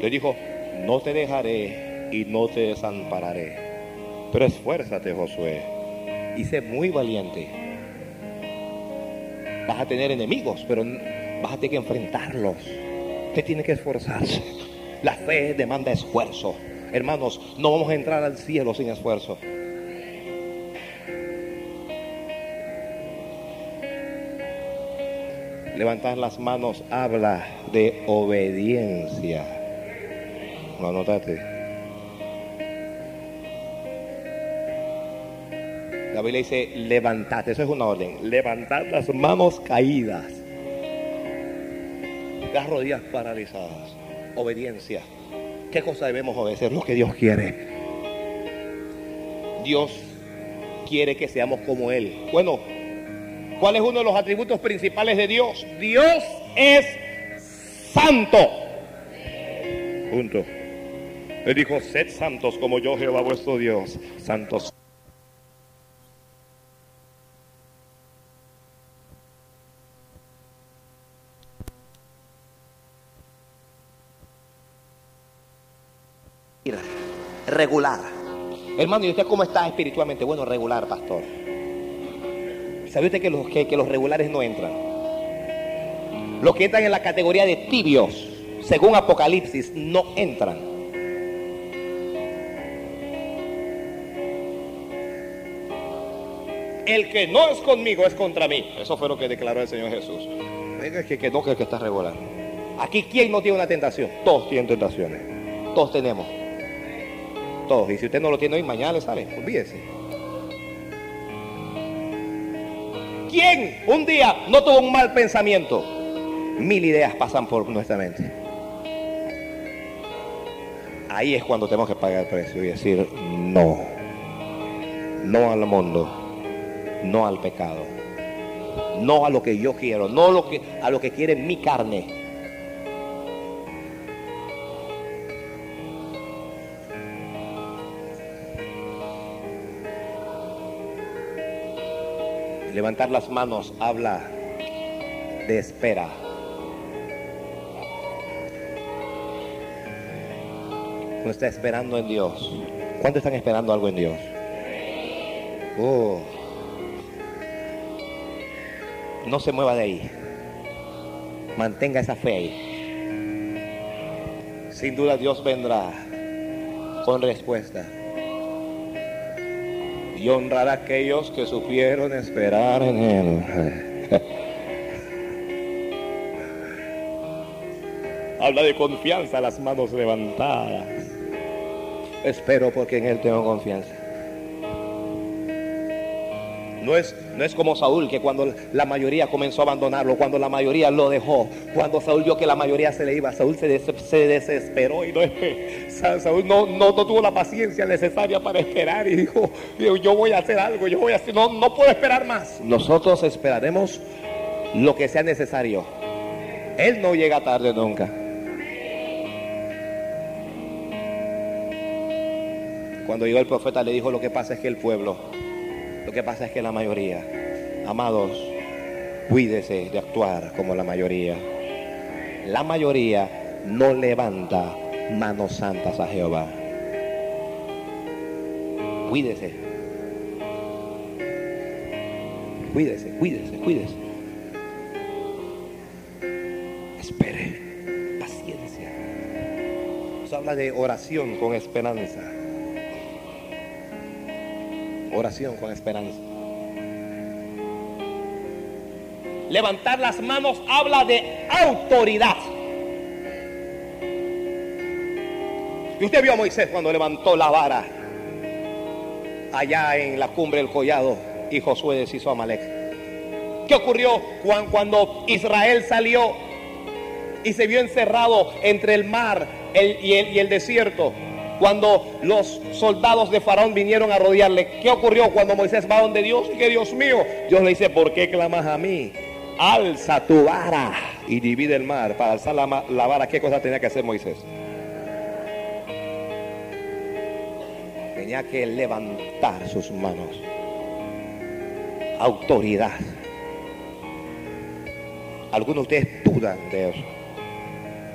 Le dijo, no te dejaré y no te desampararé. Pero esfuérzate, Josué, y sé muy valiente. Vas a tener enemigos, pero vas a tener que enfrentarlos. Usted tiene que esforzarse. La fe demanda esfuerzo. Hermanos, no vamos a entrar al cielo sin esfuerzo. Levantar las manos habla de obediencia. ¿Lo anotaste? La Biblia dice, levantate, eso es una orden, levantar las manos caídas las rodillas paralizadas. Obediencia. ¿Qué cosa debemos obedecer? Lo que Dios quiere. Dios quiere que seamos como Él. Bueno, ¿cuál es uno de los atributos principales de Dios? Dios es santo. Punto. Él dijo, sed santos como yo Jehová vuestro Dios. Santos. Regular. Hermano, ¿y usted cómo está espiritualmente? Bueno, regular, pastor. ¿Sabe usted que los, que, que los regulares no entran? Los que entran en la categoría de tibios, según Apocalipsis, no entran. El que no es conmigo es contra mí. Eso fue lo que declaró el Señor Jesús. Venga, que, no, que, que está regular. Aquí, ¿quién no tiene una tentación? Todos tienen tentaciones. Todos tenemos. Y si usted no lo tiene hoy, mañana le sale. Olvídese. ¿Quién un día no tuvo un mal pensamiento? Mil ideas pasan por nuestra mente. Ahí es cuando tenemos que pagar el precio y decir no. No al mundo. No al pecado. No a lo que yo quiero. No lo que, a lo que quiere mi carne Levantar las manos habla de espera. No está esperando en Dios. ¿Cuántos están esperando algo en Dios? Oh. No se mueva de ahí. Mantenga esa fe ahí. Sin duda Dios vendrá con respuesta y honrar a aquellos que supieron esperar en Él. Habla de confianza, las manos levantadas. Espero porque en Él tengo confianza. No es, no es como Saúl, que cuando la mayoría comenzó a abandonarlo, cuando la mayoría lo dejó, cuando Saúl vio que la mayoría se le iba, Saúl se, desesperó y no, Saúl no, no, tuvo la paciencia necesaria para esperar y dijo, yo voy a hacer algo, yo voy a hacer, no, no puedo esperar más. Nosotros esperaremos lo que sea necesario. Él no llega tarde nunca. Cuando llegó el profeta le dijo lo que pasa es que el pueblo lo que pasa es que la mayoría, amados, cuídese de actuar como la mayoría. La mayoría no levanta manos santas a Jehová. Cuídese. Cuídese, cuídese, cuídese. Espere, paciencia. Se habla de oración con esperanza oración con esperanza. Levantar las manos habla de autoridad. Y usted vio a Moisés cuando levantó la vara allá en la cumbre del collado y Josué deshizo a Malek. ¿Qué ocurrió cuando Israel salió y se vio encerrado entre el mar y el desierto? Cuando los soldados de Faraón vinieron a rodearle, ¿qué ocurrió cuando Moisés va donde Dios? Que Dios mío, Dios le dice, ¿por qué clamas a mí? Alza tu vara y divide el mar. Para alzar la, la vara, ¿qué cosa tenía que hacer Moisés? Que levantar sus manos. Autoridad. Algunos de ustedes dudan de eso.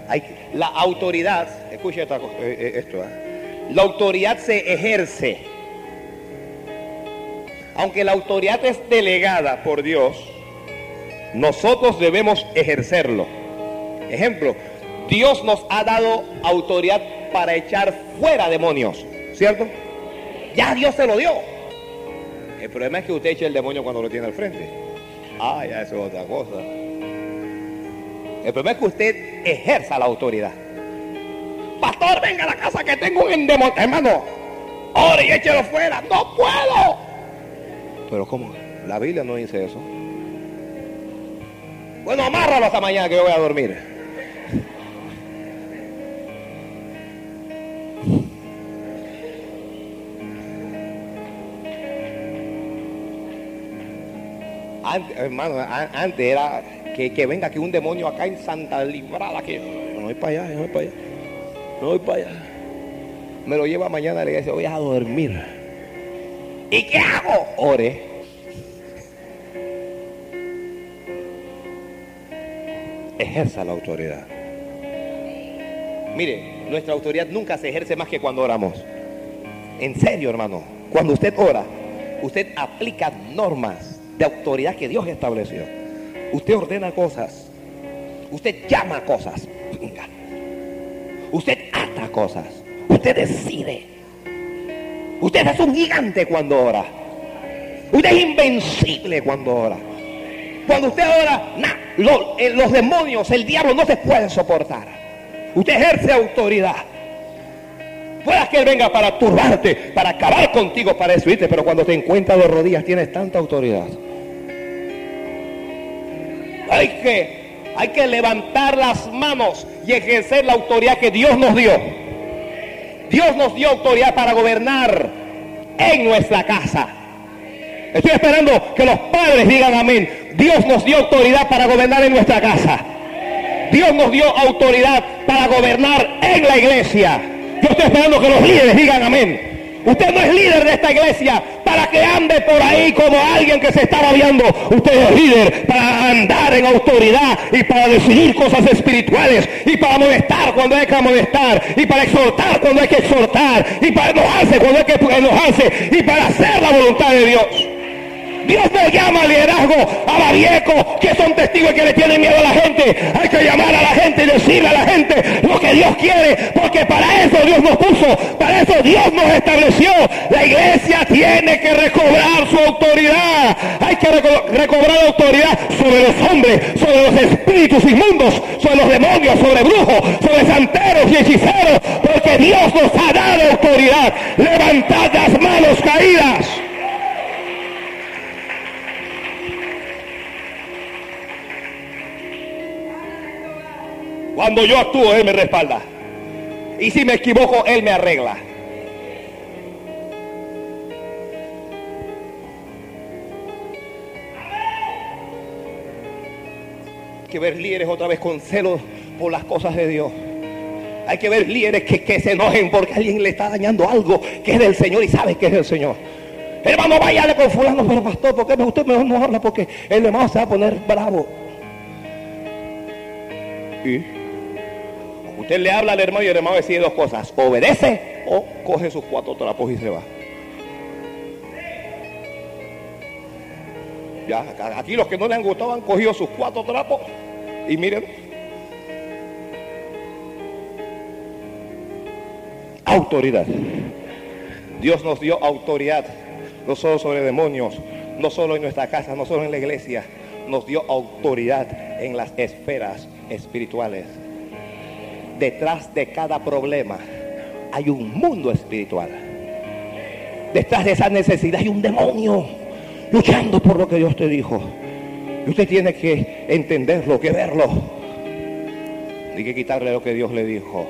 Hay, la autoridad, escuche eh, eh, esto, ¿eh? La autoridad se ejerce. Aunque la autoridad es delegada por Dios, nosotros debemos ejercerlo. Ejemplo, Dios nos ha dado autoridad para echar fuera demonios, ¿cierto? Ya Dios se lo dio. El problema es que usted eche el demonio cuando lo tiene al frente. Ah, ya eso es otra cosa. El problema es que usted ejerza la autoridad. Pastor, venga a la casa que tengo un endemoniado. Hermano, ore y échelo fuera. No puedo. Pero ¿cómo? La Biblia no dice eso. Bueno, amárralo hasta mañana que yo voy a dormir. Hermano, antes era que, que venga aquí un demonio acá en Santa Librada, que no voy para allá, no voy para allá. No voy para allá. Me lo lleva mañana a la iglesia, voy a dormir. ¿Y qué hago? Ore. Ejerza la autoridad. Mire, nuestra autoridad nunca se ejerce más que cuando oramos. En serio, hermano. Cuando usted ora, usted aplica normas de autoridad que Dios estableció. Usted ordena cosas. Usted llama cosas. Usted ata cosas. Usted decide. Usted es un gigante cuando ora. Usted es invencible cuando ora. Cuando usted ora, eh, los demonios, el diablo no se pueden soportar. Usted ejerce autoridad. Puedas que Él venga para turbarte, para acabar contigo, para destruirte, pero cuando te encuentras de rodillas tienes tanta autoridad. Hay que hay que levantar las manos y ejercer la autoridad que Dios nos dio. Dios nos dio autoridad para gobernar en nuestra casa. Estoy esperando que los padres digan amén. Dios nos dio autoridad para gobernar en nuestra casa. Dios nos dio autoridad para gobernar en la iglesia. Yo estoy esperando que los líderes digan amén. Usted no es líder de esta iglesia para que ande por ahí como alguien que se está rabiando. Usted es líder para andar en autoridad y para decidir cosas espirituales y para molestar cuando hay que molestar y para exhortar cuando hay que exhortar y para enojarse cuando hay que enojarse y para hacer la voluntad de Dios. Dios no llama al liderazgo a variecos que son testigos que le tienen miedo a la gente. Hay que llamar a la gente y decirle a la gente lo que Dios quiere, porque para eso Dios nos puso, para eso Dios nos estableció. La iglesia tiene que recobrar su autoridad. Hay que reco- recobrar autoridad sobre los hombres, sobre los espíritus inmundos, sobre los demonios, sobre brujos, sobre santeros y hechiceros, porque Dios nos ha dado autoridad. Levantad las manos caídas. Cuando yo actúo, Él me respalda. Y si me equivoco, Él me arregla. Hay que ver líderes otra vez con celo por las cosas de Dios. Hay que ver líderes que, se enojen porque alguien le está dañando algo que es del Señor y sabe que es del Señor. Hermano, váyale con fulano, pero pastor, ¿por qué usted mejor no habla? Porque el hermano se va a poner bravo. ¿Y? Usted le habla al hermano y el hermano decide dos cosas. Obedece o coge sus cuatro trapos y se va. Ya, aquí los que no le han gustado han cogido sus cuatro trapos y miren. Autoridad. Dios nos dio autoridad, no solo sobre demonios, no solo en nuestra casa, no solo en la iglesia, nos dio autoridad en las esferas espirituales. Detrás de cada problema hay un mundo espiritual. Detrás de esa necesidad hay un demonio luchando por lo que Dios te dijo. Y usted tiene que entenderlo, que verlo. Hay que quitarle lo que Dios le dijo.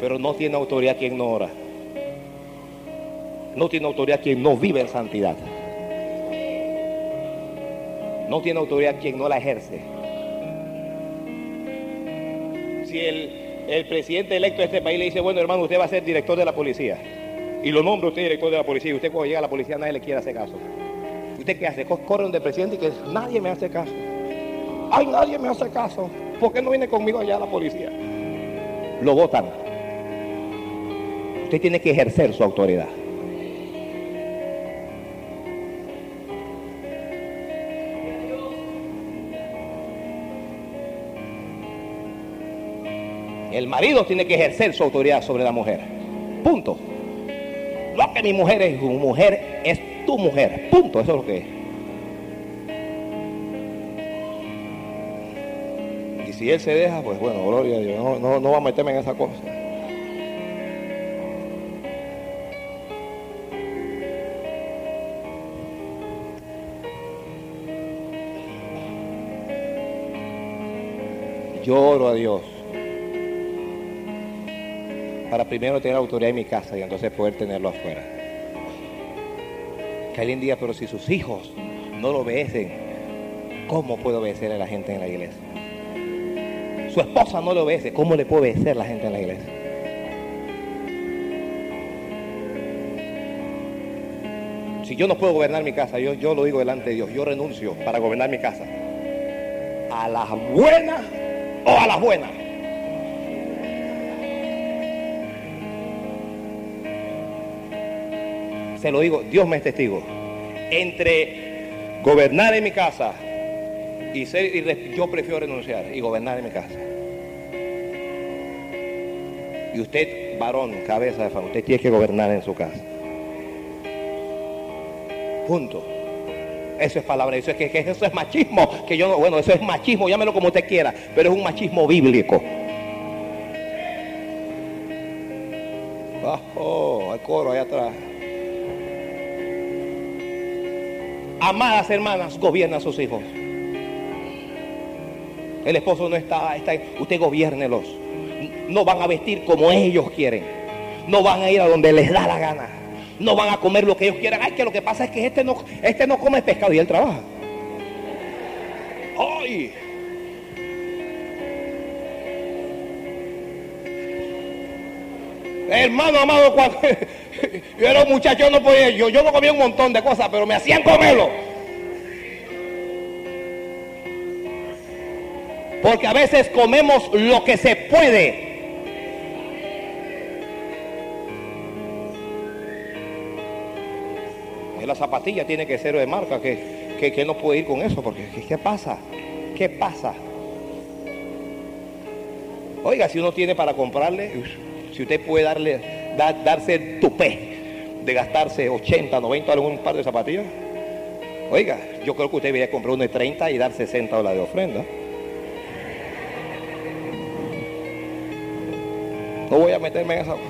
Pero no tiene autoridad quien no ora. No tiene autoridad quien no vive en santidad. No tiene autoridad quien no la ejerce. Si el, el presidente electo de este país le dice, bueno hermano, usted va a ser director de la policía. Y lo nombra usted director de la policía. Y usted cuando llega a la policía nadie le quiere hacer caso. ¿Usted qué hace? Co- Corre donde el presidente y que nadie me hace caso. Ay, nadie me hace caso. ¿Por qué no viene conmigo allá la policía? Lo votan. Usted tiene que ejercer su autoridad. El marido tiene que ejercer su autoridad sobre la mujer. Punto. Lo que mi mujer es mujer, es tu mujer. Punto. Eso es lo que es. Y si él se deja, pues bueno, gloria a Dios. No, no, no va a meterme en esa cosa. Yo oro a Dios para primero tener autoridad en mi casa y entonces poder tenerlo afuera. Que alguien diga, pero si sus hijos no lo obedecen, ¿cómo puede obedecer a la gente en la iglesia? Su esposa no lo obedece, ¿cómo le puede obedecer la gente en la iglesia? Si yo no puedo gobernar mi casa, yo, yo lo digo delante de Dios, yo renuncio para gobernar mi casa. A las buenas o a las buenas. Se lo digo, Dios me es testigo. Entre gobernar en mi casa y ser, y yo prefiero renunciar y gobernar en mi casa. Y usted, varón, cabeza de familia, usted tiene que gobernar en su casa. Punto. Eso es palabra, eso es que eso es machismo, que yo no, bueno, eso es machismo, llámelo como usted quiera, pero es un machismo bíblico. Amadas hermanas, gobierna a sus hijos. El esposo no está, está usted gobiérnelos. No van a vestir como ellos quieren. No van a ir a donde les da la gana. No van a comer lo que ellos quieran. Ay, que lo que pasa es que este no, este no come pescado y él trabaja. ¡Ay! Hermano amado, cuando yo era un muchacho, no podía, yo, yo no comía un montón de cosas, pero me hacían comerlo. Porque a veces comemos lo que se puede. Y La zapatilla tiene que ser de marca, que, que, que no puede ir con eso, porque ¿qué, qué pasa? ¿Qué pasa? Oiga, si uno tiene para comprarle, si usted puede darle, da- darse el tupé de gastarse 80, 90 dólares en un par de zapatillas? Oiga, yo creo que usted debería comprar uno de 30 y dar 60 dólares de ofrenda. No voy a meterme en esa cosa.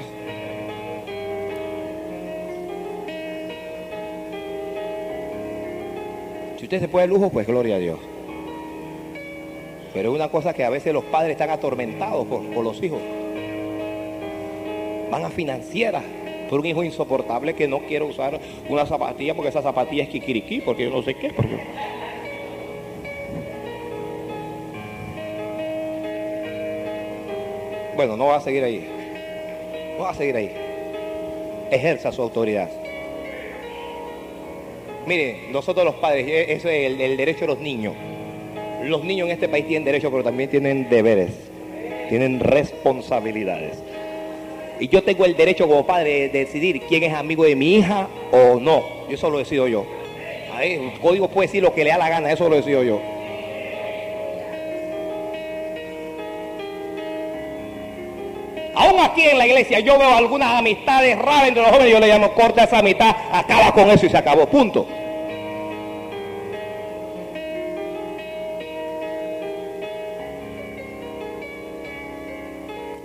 Si usted se puede lujo, pues gloria a Dios. Pero es una cosa que a veces los padres están atormentados por, por los hijos. Van a financieras por un hijo insoportable que no quiere usar una zapatilla porque esa zapatilla es kikiriki, porque yo no sé qué. Bueno, no va a seguir ahí. No va a seguir ahí. Ejerza su autoridad. Mire, nosotros los padres, e-, eso es el, el derecho de los niños. Los niños en este país tienen derecho, pero también tienen deberes, tienen responsabilidades. Y yo tengo el derecho como padre de decidir quién es amigo de mi hija o no. Y eso lo decido yo. Ahí, el código puede decir lo que le da la gana, eso lo decido yo. Aún aquí en la iglesia yo veo algunas amistades raras entre los jóvenes, yo le llamo corta esa amistad, acaba con eso y se acabó, punto.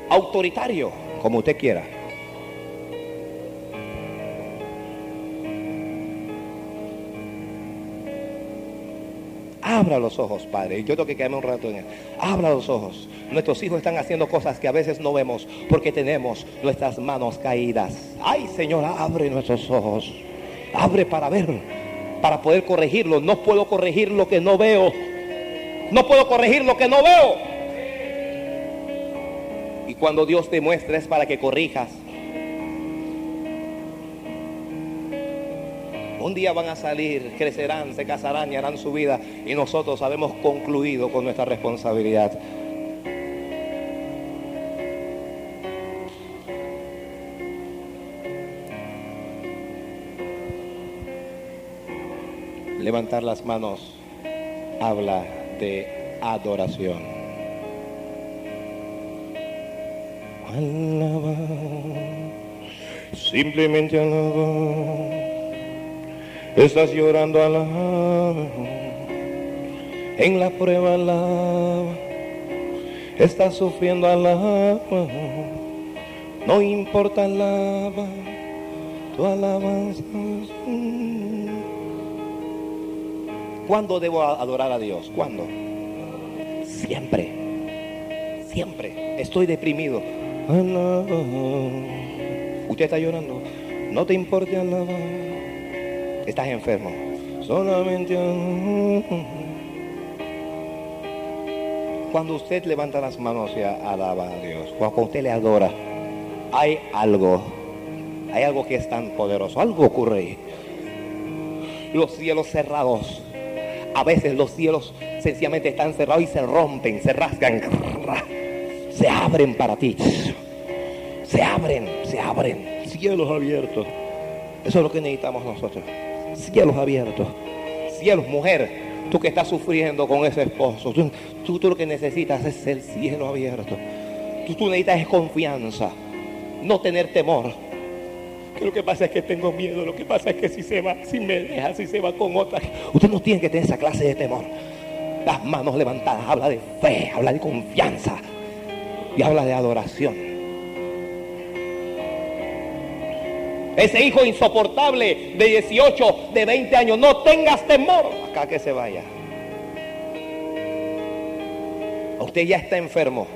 Autoritario, como usted quiera. Abra los ojos, Padre. Yo tengo que quedarme un rato en él. Abra los ojos. Nuestros hijos están haciendo cosas que a veces no vemos porque tenemos nuestras manos caídas. Ay, Señor, abre nuestros ojos. Abre para ver, para poder corregirlo. No puedo corregir lo que no veo. No puedo corregir lo que no veo. Y cuando Dios te muestra es para que corrijas. Un día van a salir, crecerán, se casarán y harán su vida. Y nosotros habemos concluido con nuestra responsabilidad. Levantar las manos habla de adoración. Alaba, simplemente alaba. Estás llorando alaba, en la prueba alaba. Estás sufriendo alaba, no importa alaba, tu alabanza. ¿Cuándo debo adorar a Dios? ¿Cuándo? Siempre. Siempre. Estoy deprimido. Alaba. Usted está llorando. No te importe alabar. Estás enfermo. Solamente alaba. Cuando usted levanta las manos y alaba a Dios, cuando usted le adora, hay algo, hay algo que es tan poderoso, algo ocurre. Los cielos cerrados, a veces los cielos sencillamente están cerrados y se rompen, se rasgan, se abren para ti. Se abren, se abren. Cielos abiertos. Eso es lo que necesitamos nosotros. Cielos abiertos. Cielos, mujer, tú que estás sufriendo con ese esposo, tú, tú, tú lo que necesitas es el cielo abierto. Tú, tú necesitas es confianza, no tener temor. Que lo que pasa es que tengo miedo, lo que pasa es que si se va, si me deja, si se va con otra. Usted no tiene que tener esa clase de temor. Las manos levantadas, habla de fe, habla de confianza y habla de adoración. Ese hijo insoportable de 18, de 20 años, no tengas temor. Acá que se vaya. Usted ya está enfermo.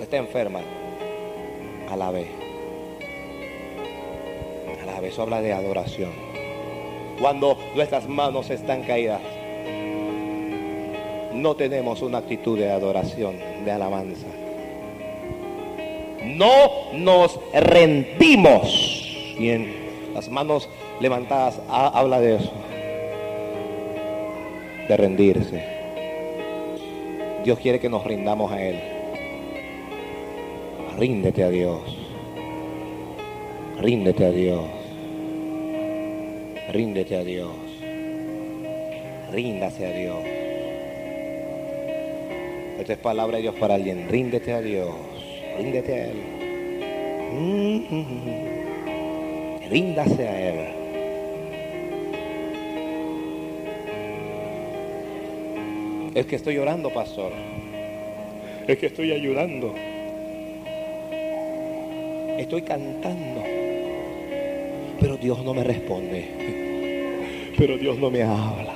Está enferma. Alabe. Alabe. Eso habla de adoración. Cuando nuestras manos están caídas, no tenemos una actitud de adoración, de alabanza. No nos rendimos. Y las manos levantadas habla de eso. De rendirse. Dios quiere que nos rindamos a Él. Ríndete a Dios. Ríndete a Dios. Ríndete a Dios. Ríndase a Dios. Esta es palabra de Dios para alguien. Ríndete a Dios. Ríndete a Él. Ríndase a Él. Es que estoy orando, pastor. Es que estoy ayudando. Estoy cantando. Pero Dios no me responde. Pero Dios no me habla.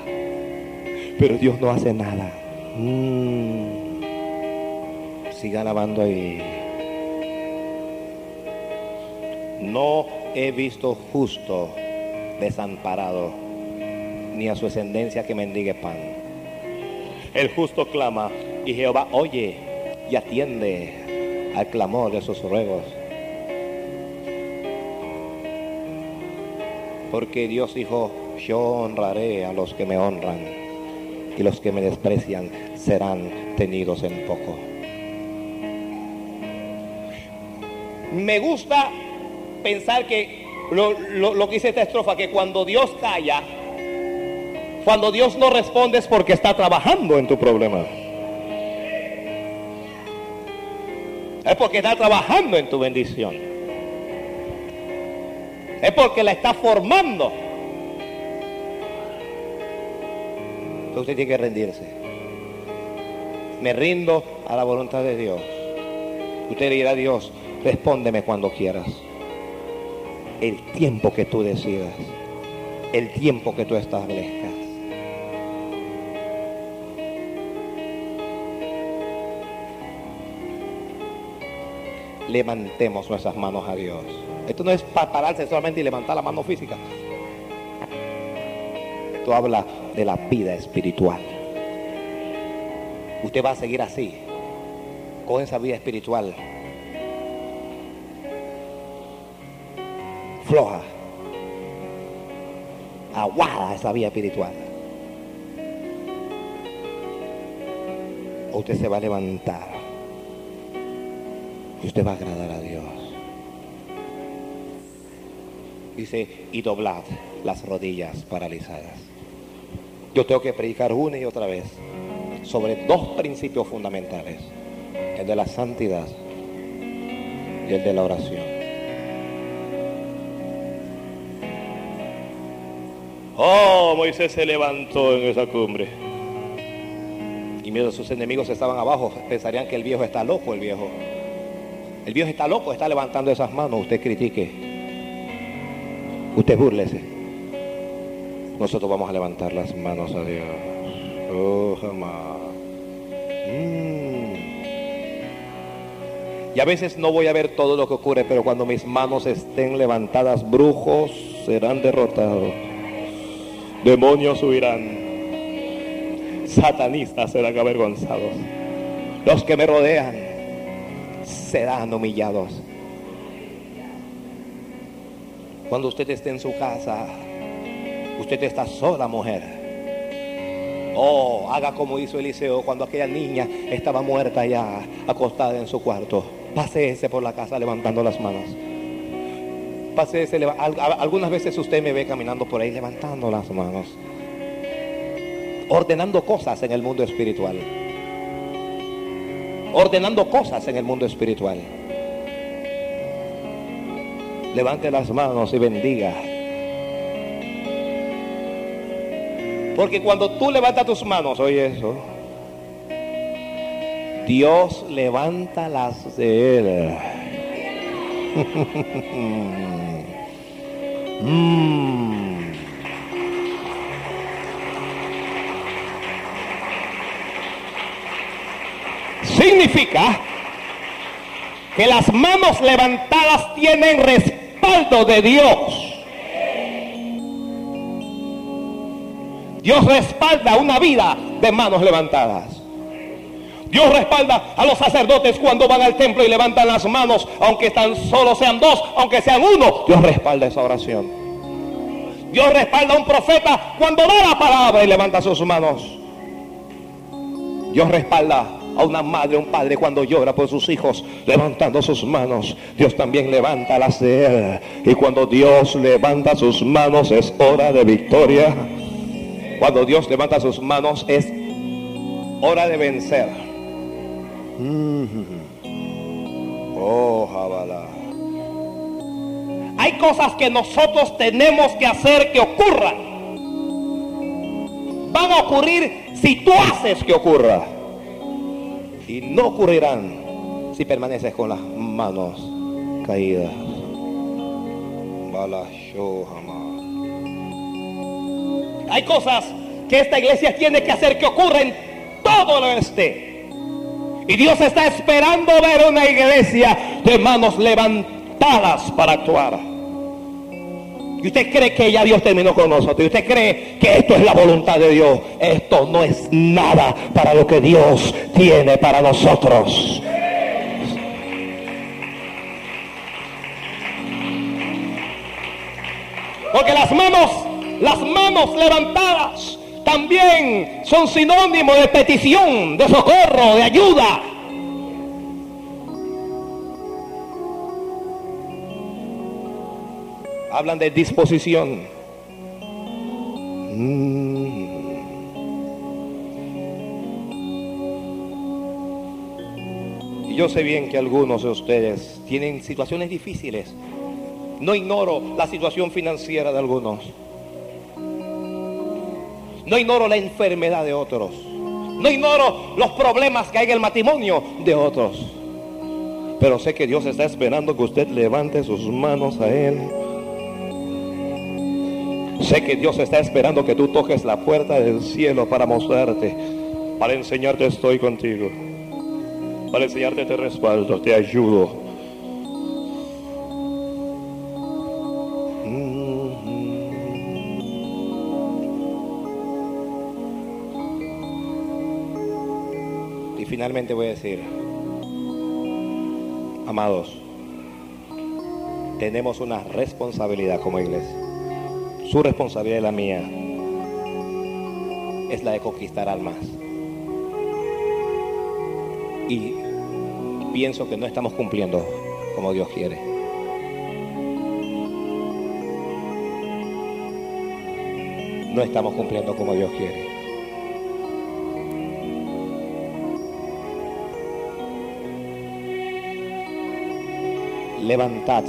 Pero Dios no hace nada. Mm. Siga alabando ahí. No he visto justo desamparado, ni a su ascendencia que mendigue pan. El justo clama y Jehová oye y atiende al clamor de sus ruegos. Porque Dios dijo, yo honraré a los que me honran y los que me desprecian serán tenidos en poco. Me gusta pensar que lo, que dice esta estrofa, que cuando Dios calla, cuando Dios no responde es porque está trabajando en tu problema. Es porque está trabajando en tu bendición. Es porque la está formando. Entonces usted tiene que rendirse. Me rindo a la voluntad de Dios. Usted le dirá a Dios, respóndeme cuando quieras el tiempo que tú decidas, el tiempo que tú establezcas. Levantemos nuestras manos a Dios. Esto no es para pararse solamente y levantar la mano física. Esto habla de la vida espiritual. Usted va a seguir así, con esa vida espiritual floja, aguada esa vía espiritual. usted se va a levantar y usted va a agradar a Dios. Dice, y doblad las rodillas paralizadas. Yo tengo que predicar una y otra vez sobre dos principios fundamentales, el de la santidad y el de la oración. Oh, Moisés se levantó en esa cumbre. Y mientras sus enemigos estaban abajo, pensarían que el viejo está loco, el viejo. El viejo está loco, está levantando esas manos. Usted critique. Usted burlese. Nosotros vamos a levantar las manos a Dios. Oh, jamás. Mm. Y a veces no voy a ver todo lo que ocurre, pero cuando mis manos estén levantadas, brujos serán derrotados demonios huirán, satanistas serán avergonzados, los que me rodean serán humillados. Cuando usted esté en su casa, usted está sola, mujer. Oh, haga como hizo Eliseo cuando aquella niña estaba muerta ya, acostada en su cuarto. Paseese por la casa levantando las manos. Pase algunas veces usted me ve caminando por ahí levantando las manos, ordenando cosas en el mundo espiritual. Ordenando cosas en el mundo espiritual. Levante las manos y bendiga. Porque cuando tú levantas tus manos, oye eso, Dios levanta las de él. Mm. Significa que las manos levantadas tienen respaldo de Dios. Dios respalda una vida de manos levantadas. Dios respalda a los sacerdotes cuando van al templo y levantan las manos, aunque tan solo sean dos, aunque sean uno. Dios respalda esa oración. Dios respalda a un profeta cuando da la palabra y levanta sus manos. Dios respalda a una madre, un padre cuando llora por sus hijos, levantando sus manos. Dios también levanta las de él. Y cuando Dios levanta sus manos es hora de victoria. Cuando Dios levanta sus manos es hora de vencer. Oh, Hay cosas que nosotros tenemos que hacer que ocurran. Van a ocurrir si tú haces que ocurra. Y no ocurrirán si permaneces con las manos caídas. Hay cosas que esta iglesia tiene que hacer que ocurran todo lo este. Y Dios está esperando ver una iglesia de manos levantadas para actuar. Y usted cree que ya Dios terminó con nosotros. Y usted cree que esto es la voluntad de Dios. Esto no es nada para lo que Dios tiene para nosotros. Porque las manos, las manos levantadas también son sinónimo de petición, de socorro, de ayuda. Hablan de disposición. Mm. Y yo sé bien que algunos de ustedes tienen situaciones difíciles. No ignoro la situación financiera de algunos. No ignoro la enfermedad de otros. No ignoro los problemas que hay en el matrimonio de otros. Pero sé que Dios está esperando que usted levante sus manos a Él. Sé que Dios está esperando que tú toques la puerta del cielo para mostrarte, para enseñarte estoy contigo, para enseñarte te respaldo, te ayudo. Finalmente voy a decir, amados, tenemos una responsabilidad como iglesia. Su responsabilidad y la mía es la de conquistar almas. Y pienso que no estamos cumpliendo como Dios quiere. No estamos cumpliendo como Dios quiere. Levantad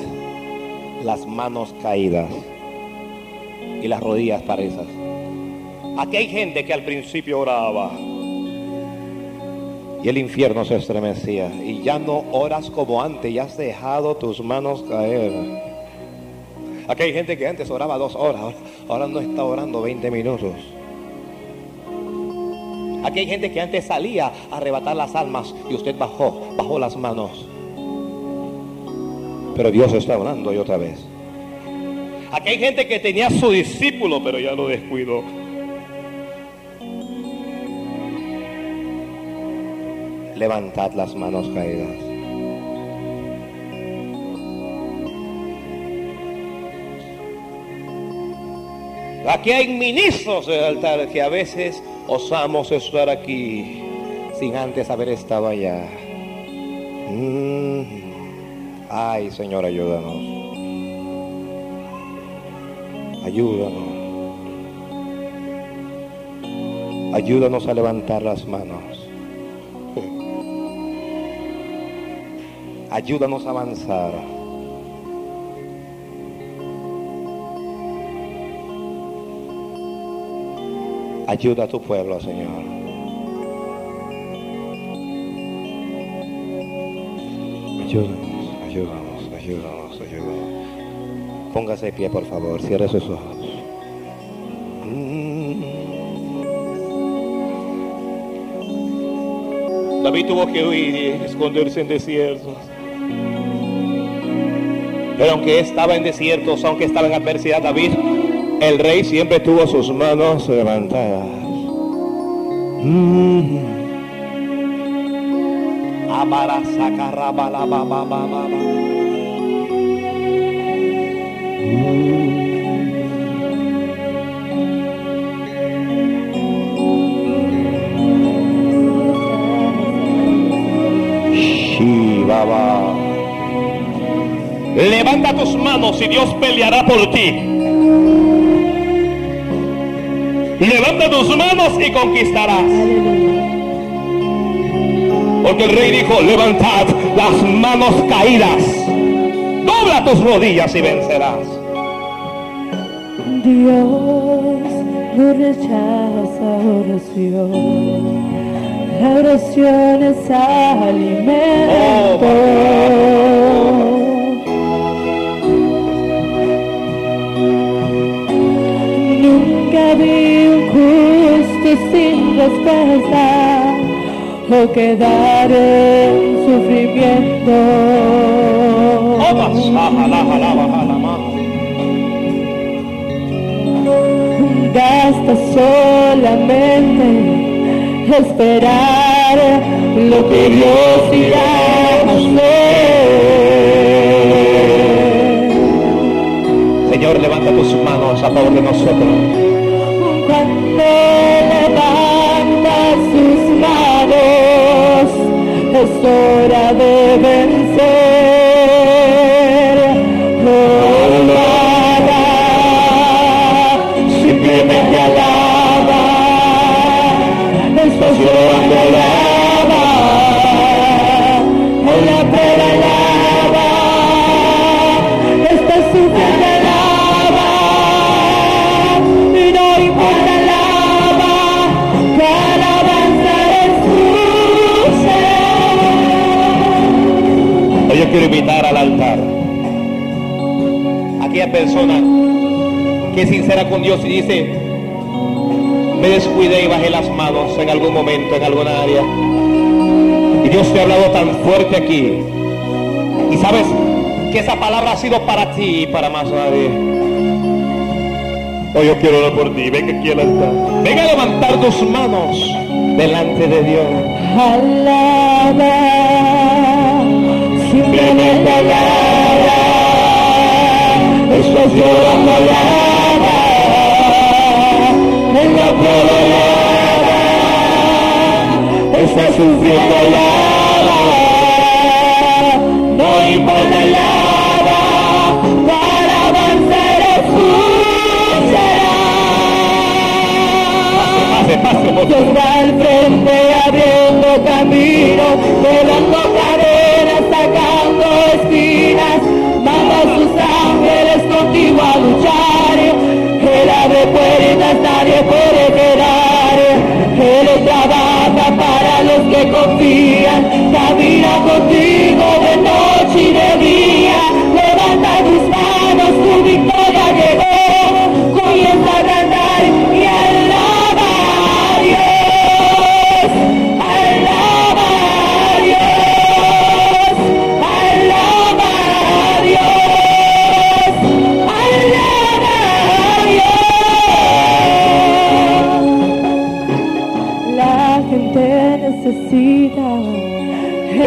las manos caídas y las rodillas paresas. Aquí hay gente que al principio oraba y el infierno se estremecía y ya no oras como antes, ya has dejado tus manos caer. Aquí hay gente que antes oraba dos horas, ahora no está orando 20 minutos. Aquí hay gente que antes salía a arrebatar las almas y usted bajó, bajó las manos. Pero Dios está hablando y otra vez. Aquí hay gente que tenía su discípulo, pero ya lo descuidó. Levantad las manos caídas. Aquí hay ministros del altar que a veces osamos estar aquí sin antes haber estado allá. Mm. Ay, Señor, ayúdanos. Ayúdanos. Ayúdanos a levantar las manos. Ayúdanos a avanzar. Ayuda a tu pueblo, Señor. Ayúdanos ayúdanos, ayúdanos, ayúdanos. Póngase de pie, por favor, cierre sus ojos. David tuvo que huir y esconderse en desiertos. Pero aunque estaba en desiertos, aunque estaba en adversidad, David, el rey siempre tuvo sus manos levantadas. Mm. Levanta tus manos y Dios peleará por ti. Levanta tus manos y conquistarás. Porque el rey dijo, levantad las manos caídas. Dobla tus rodillas y vencerás. Dios no rechaza oración. La oración es alimento. Nunca vi un justo sin respuesta o quedar en sufrimiento. Basta solamente esperar lo que Dios irá a hacer. Señor, levanta tus manos a favor de nosotros. Cuando es hora de vencer. Quiero invitar al altar aquella persona que es sincera con Dios y dice, me descuidé y bajé las manos en algún momento, en alguna área. Y Dios te ha hablado tan fuerte aquí. Y sabes que esa palabra ha sido para ti y para más nadie. Hoy yo quiero orar por ti. Venga aquí al altar. Venga a levantar tus manos delante de Dios. Alaba, alaba, estás llorando, alaba, en la prueba estás sufriendo, alaba, no importa, alaba, para Dios va al frente abriendo camino, velando cadenas, confían, camina contigo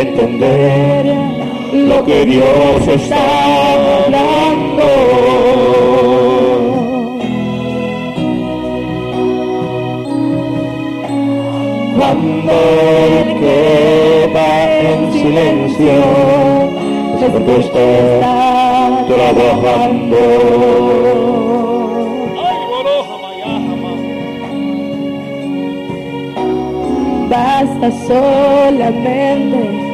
entender lo que Dios está hablando. Cuando Él queda en silencio, es porque está trabajando. Basta solamente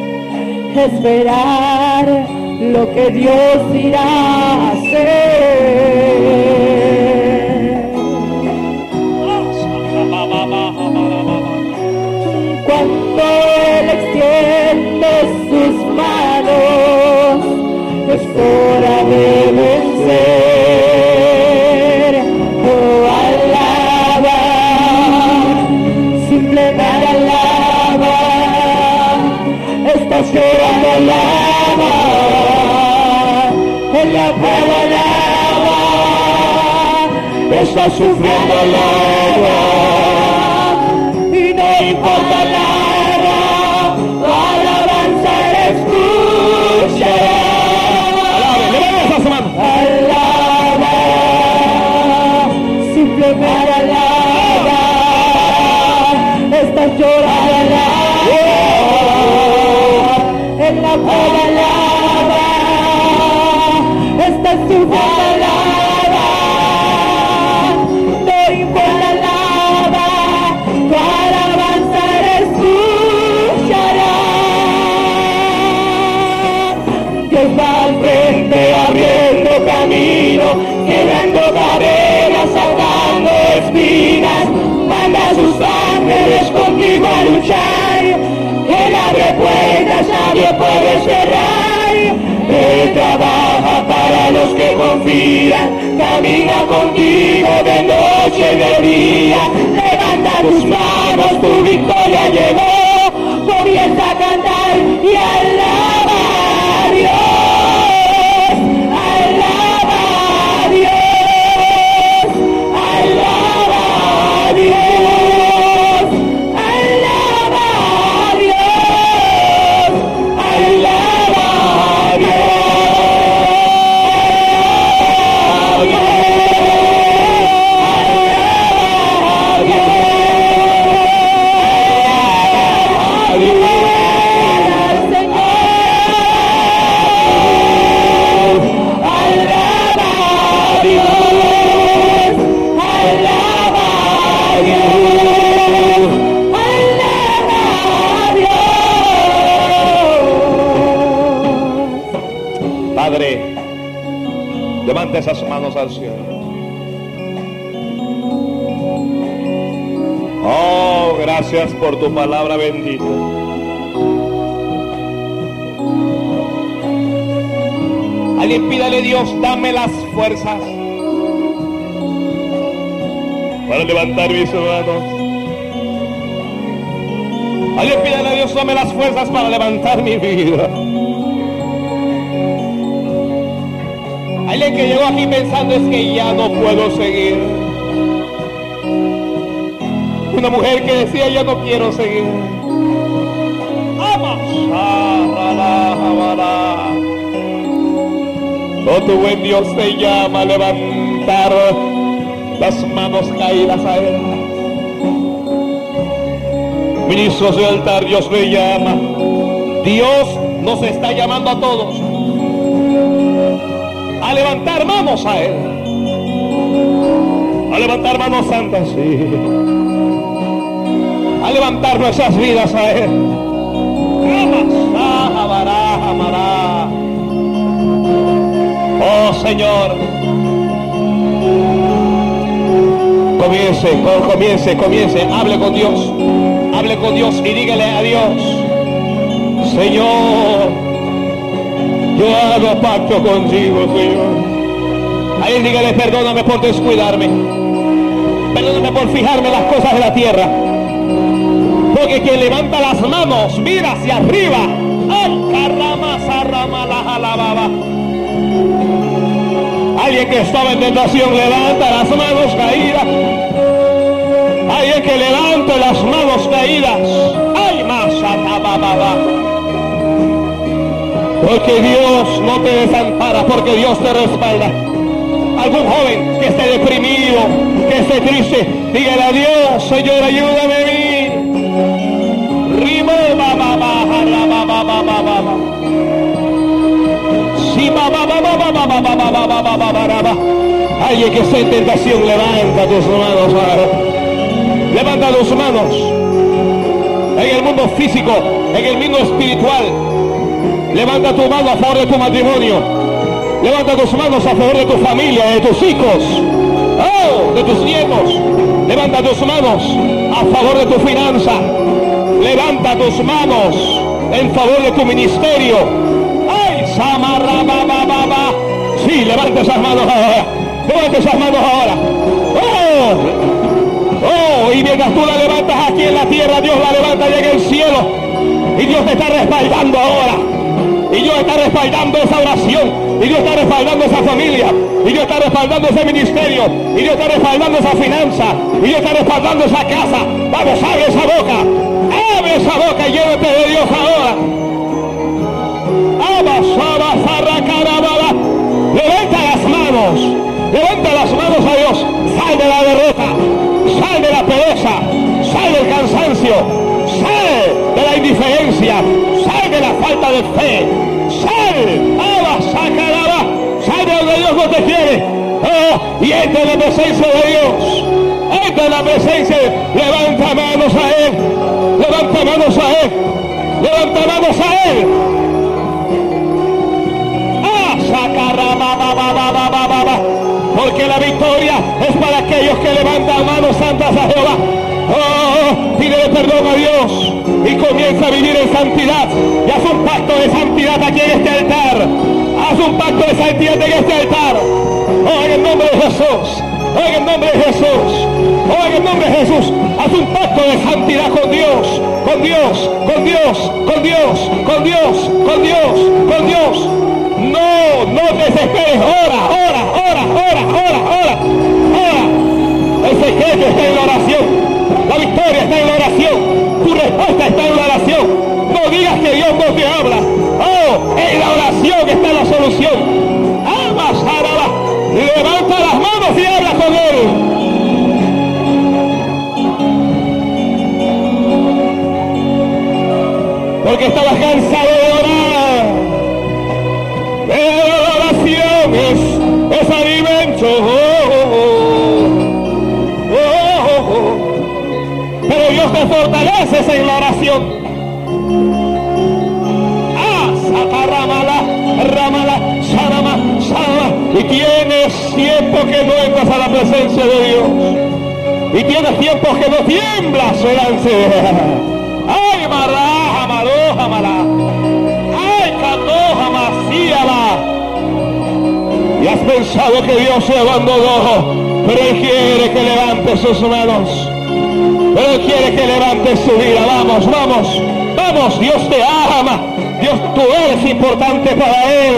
esperar lo que Dios irá a hacer. Cuando Él extiende sus manos, es hora de vencer. En la prueba alaba, estás sufriendo, rompiendo cadenas, sacando espinas, manda a sus ángeles contigo a luchar. Él abre puertas, nadie puede cerrar. Él trabaja para los que confían, camina contigo de noche y de día. Levanta tus manos, tu victoria llegó, esas manos al cielo. Oh, gracias por tu palabra bendita. Alguien pídale Dios, dame las fuerzas para levantar mis manos. Alguien pídale a Dios, dame las fuerzas para levantar mi vida. Que llegó aquí pensando es que ya no puedo seguir. Una mujer que decía ya no quiero seguir. Oh, tu buen Dios te llama a levantar las manos caídas a Él. Ministros del altar, Dios me llama. Dios nos está llamando a todos levantar manos a Él. A levantar manos santas, sí. A levantar nuestras vidas a Él. Oh Señor. Comience, co- comience, comience. Hable con Dios. Hable con Dios y dígale a Dios. Señor, yo hago pacto contigo, Señor. Ahí dígale, perdóname por descuidarme. Perdóname por fijarme las cosas de la tierra. Porque quien levanta las manos mira hacia arriba. Alguien que estaba en tentación levanta las manos caídas. Alguien que levante las manos caídas. ¡Ay, tabababa! Porque Dios no te desampara, porque Dios te respalda. Algún joven que esté deprimido, que esté triste, dígale a Dios, Señor, ayúdame a mí. Rimo, mamá, mamá, mamá, mamá, Sí, mamá, mamá, mamá, mamá, mamá, mamá, mamá, Alguien que esté en tentación, levanta tus manos ahora. Levanta tus manos. En el mundo físico, en el mundo espiritual, Levanta tu mano a favor de tu matrimonio. Levanta tus manos a favor de tu familia, de tus hijos, oh, de tus nietos. Levanta tus manos a favor de tu finanza. Levanta tus manos en favor de tu ministerio. ¡Ay, samarra, ba, ba, ba, ba! Sí, levanta esas manos ahora. Levanta esas manos ahora. ¡Oh! Oh, y mientras tú la levantas aquí en la tierra, Dios la levanta allá en el cielo. Y Dios te está respaldando ahora. Dios está respaldando esa oración. Y Dios está respaldando esa familia. Y Dios está respaldando ese ministerio. Y Dios está respaldando esa finanza. Y Dios está respaldando esa casa. Vamos, abre esa boca. Abre esa boca y llévate de Dios ahora. Levanta las manos. Levanta las manos a Dios. Sal de la derrota. Sal de la pereza. Sal del cansancio. Sal de la indiferencia. Sal de la falta de fe. Sal. Abasacaraba. Sal de donde Dios no te quiere. Oh, y entra en la presencia de Dios. Entra en la presencia. Levanta manos a Él. Levanta manos a Él. Levanta manos a Él. Ah, sacaraba, ba, ba, ba, ba, porque la victoria es para aquellos que levantan manos santas a Jehová. Oh, perdón a Dios y comienza a vivir en santidad. Y haz un pacto de santidad aquí en este altar. Haz un pacto de santidad en este altar. Oh, en el nombre de Jesús. Oh, en el nombre de Jesús. Oh, en el nombre de Jesús. Haz un pacto de santidad con Dios. Con Dios. Con Dios. Con Dios. Con Dios. Con Dios. Con Dios. No, no desesperes. Ora, ora, ora, ora, ora, ora. Ora. El secreto está en la oración. Delante. Ay, mará, maroja, mará. Ay, catoja, macíala. Y has pensado que Dios se abandonó. Pero Él quiere que levante sus manos. Pero Él quiere que levante su vida. Vamos, vamos, vamos. Dios te ama. Dios, tú eres importante para Él.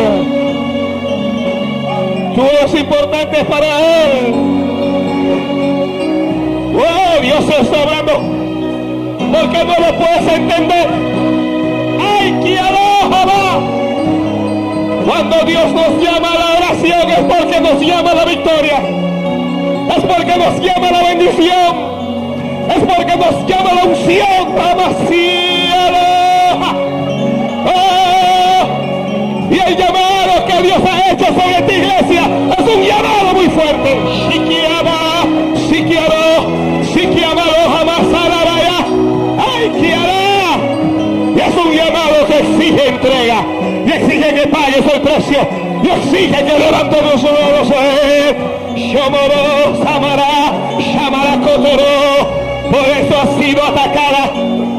Tú eres importante para Él. Oh, Dios está hablando. Porque no lo puedes entender. ¡Ay, que aloja Cuando Dios nos llama a la oración es porque nos llama a la victoria. Es porque nos llama a la bendición es porque nos llama la unción, aloja. Oh, y el llamado que Dios ha hecho sobre esta iglesia es un llamado muy fuerte. Exige entrega, y exige que pagues el precio, y exige que levantemos los eh. Shomoro, Samara, Shamara Kotoro. Por eso ha sido atacada,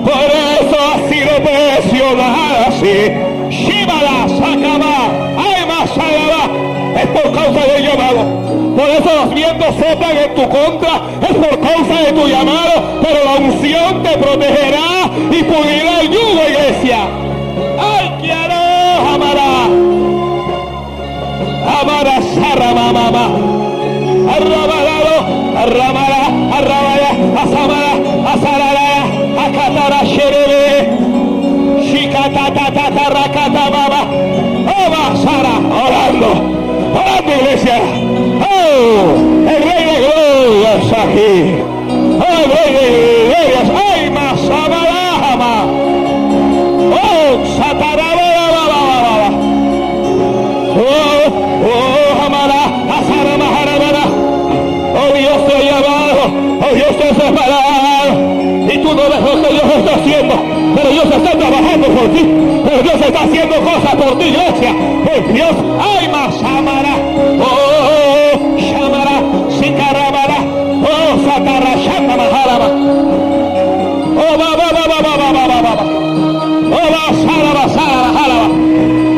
por eso ha sido presionada así. Shibala, Sakaba, Aima, Sagaba, es por causa del llamado. Por eso los vientos soplan en tu contra, es por causa de tu llamado, pero la unción te protegerá y pudrirá el yugo, iglesia. Mamá. Arrabalado, arramara, arrabaya, asamara, asarara, akatara, sherebe, shikatatatata, rakata, baba, oba, sara, orando, orando iglesia, oh, el rey de gloria está aquí, Samara, oh, Shamara, Sikarabara, oh, Fatara, Shatama, Haraba, oh, Baba, Baba, Baba, Baba, Baba, oh, Saraba, Sara, Haraba,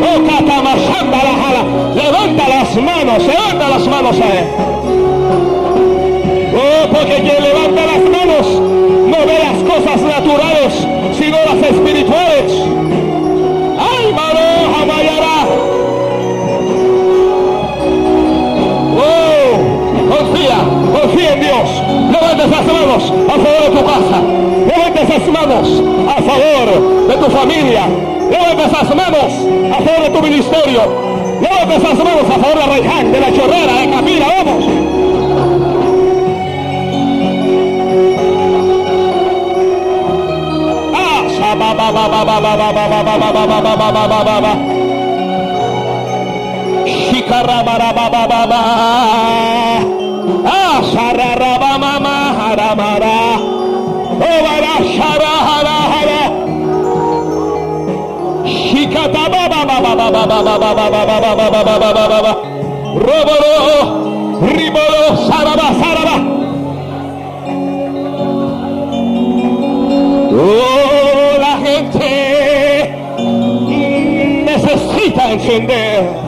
oh, Katama, Shatara, Hala, levanta las manos, levanta las manos a él, oh, porque quien levanta levantes las manos a favor de tu casa. Levantes las manos a favor de tu familia. Levantes las manos a favor de tu ministerio. Levantes las manos a favor de Reyhan, de la Chorrera, de Camila, vamos. Ah, Roboro, riboro, saraba, saraba. Oh, la gente necesita entender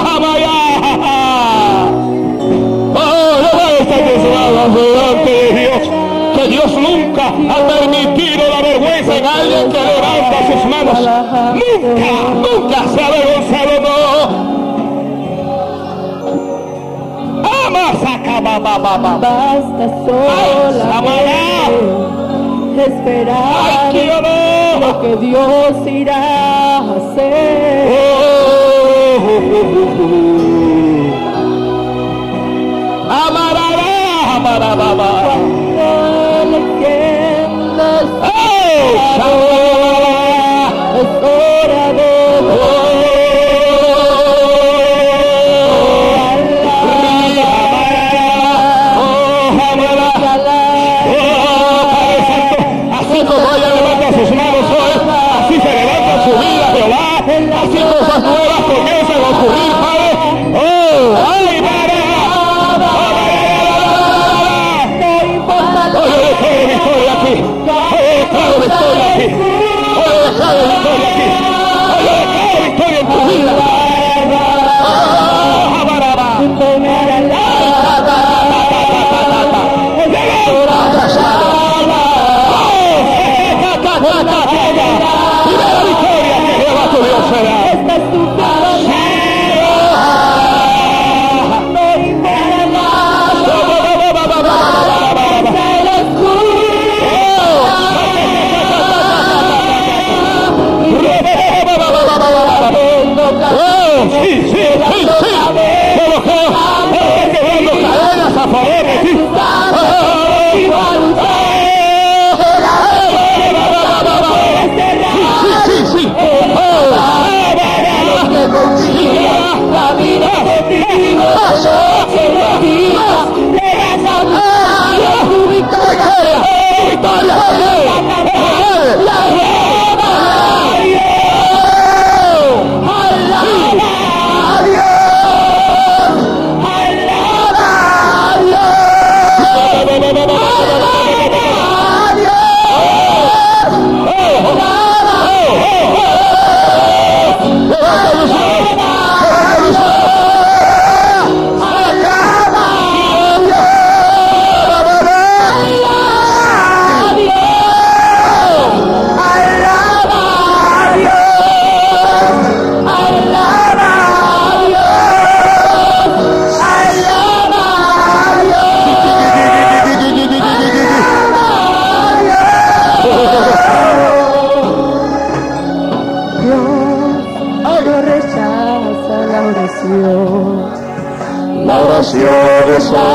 delante de Dios. Que Dios nunca ha permitido la vergüenza en alguien que levanta sus manos. Nunca, nunca se ha avergonzado, no. Basta solamente esperar lo que Dios irá a hacer. Baba. From oh, Yes,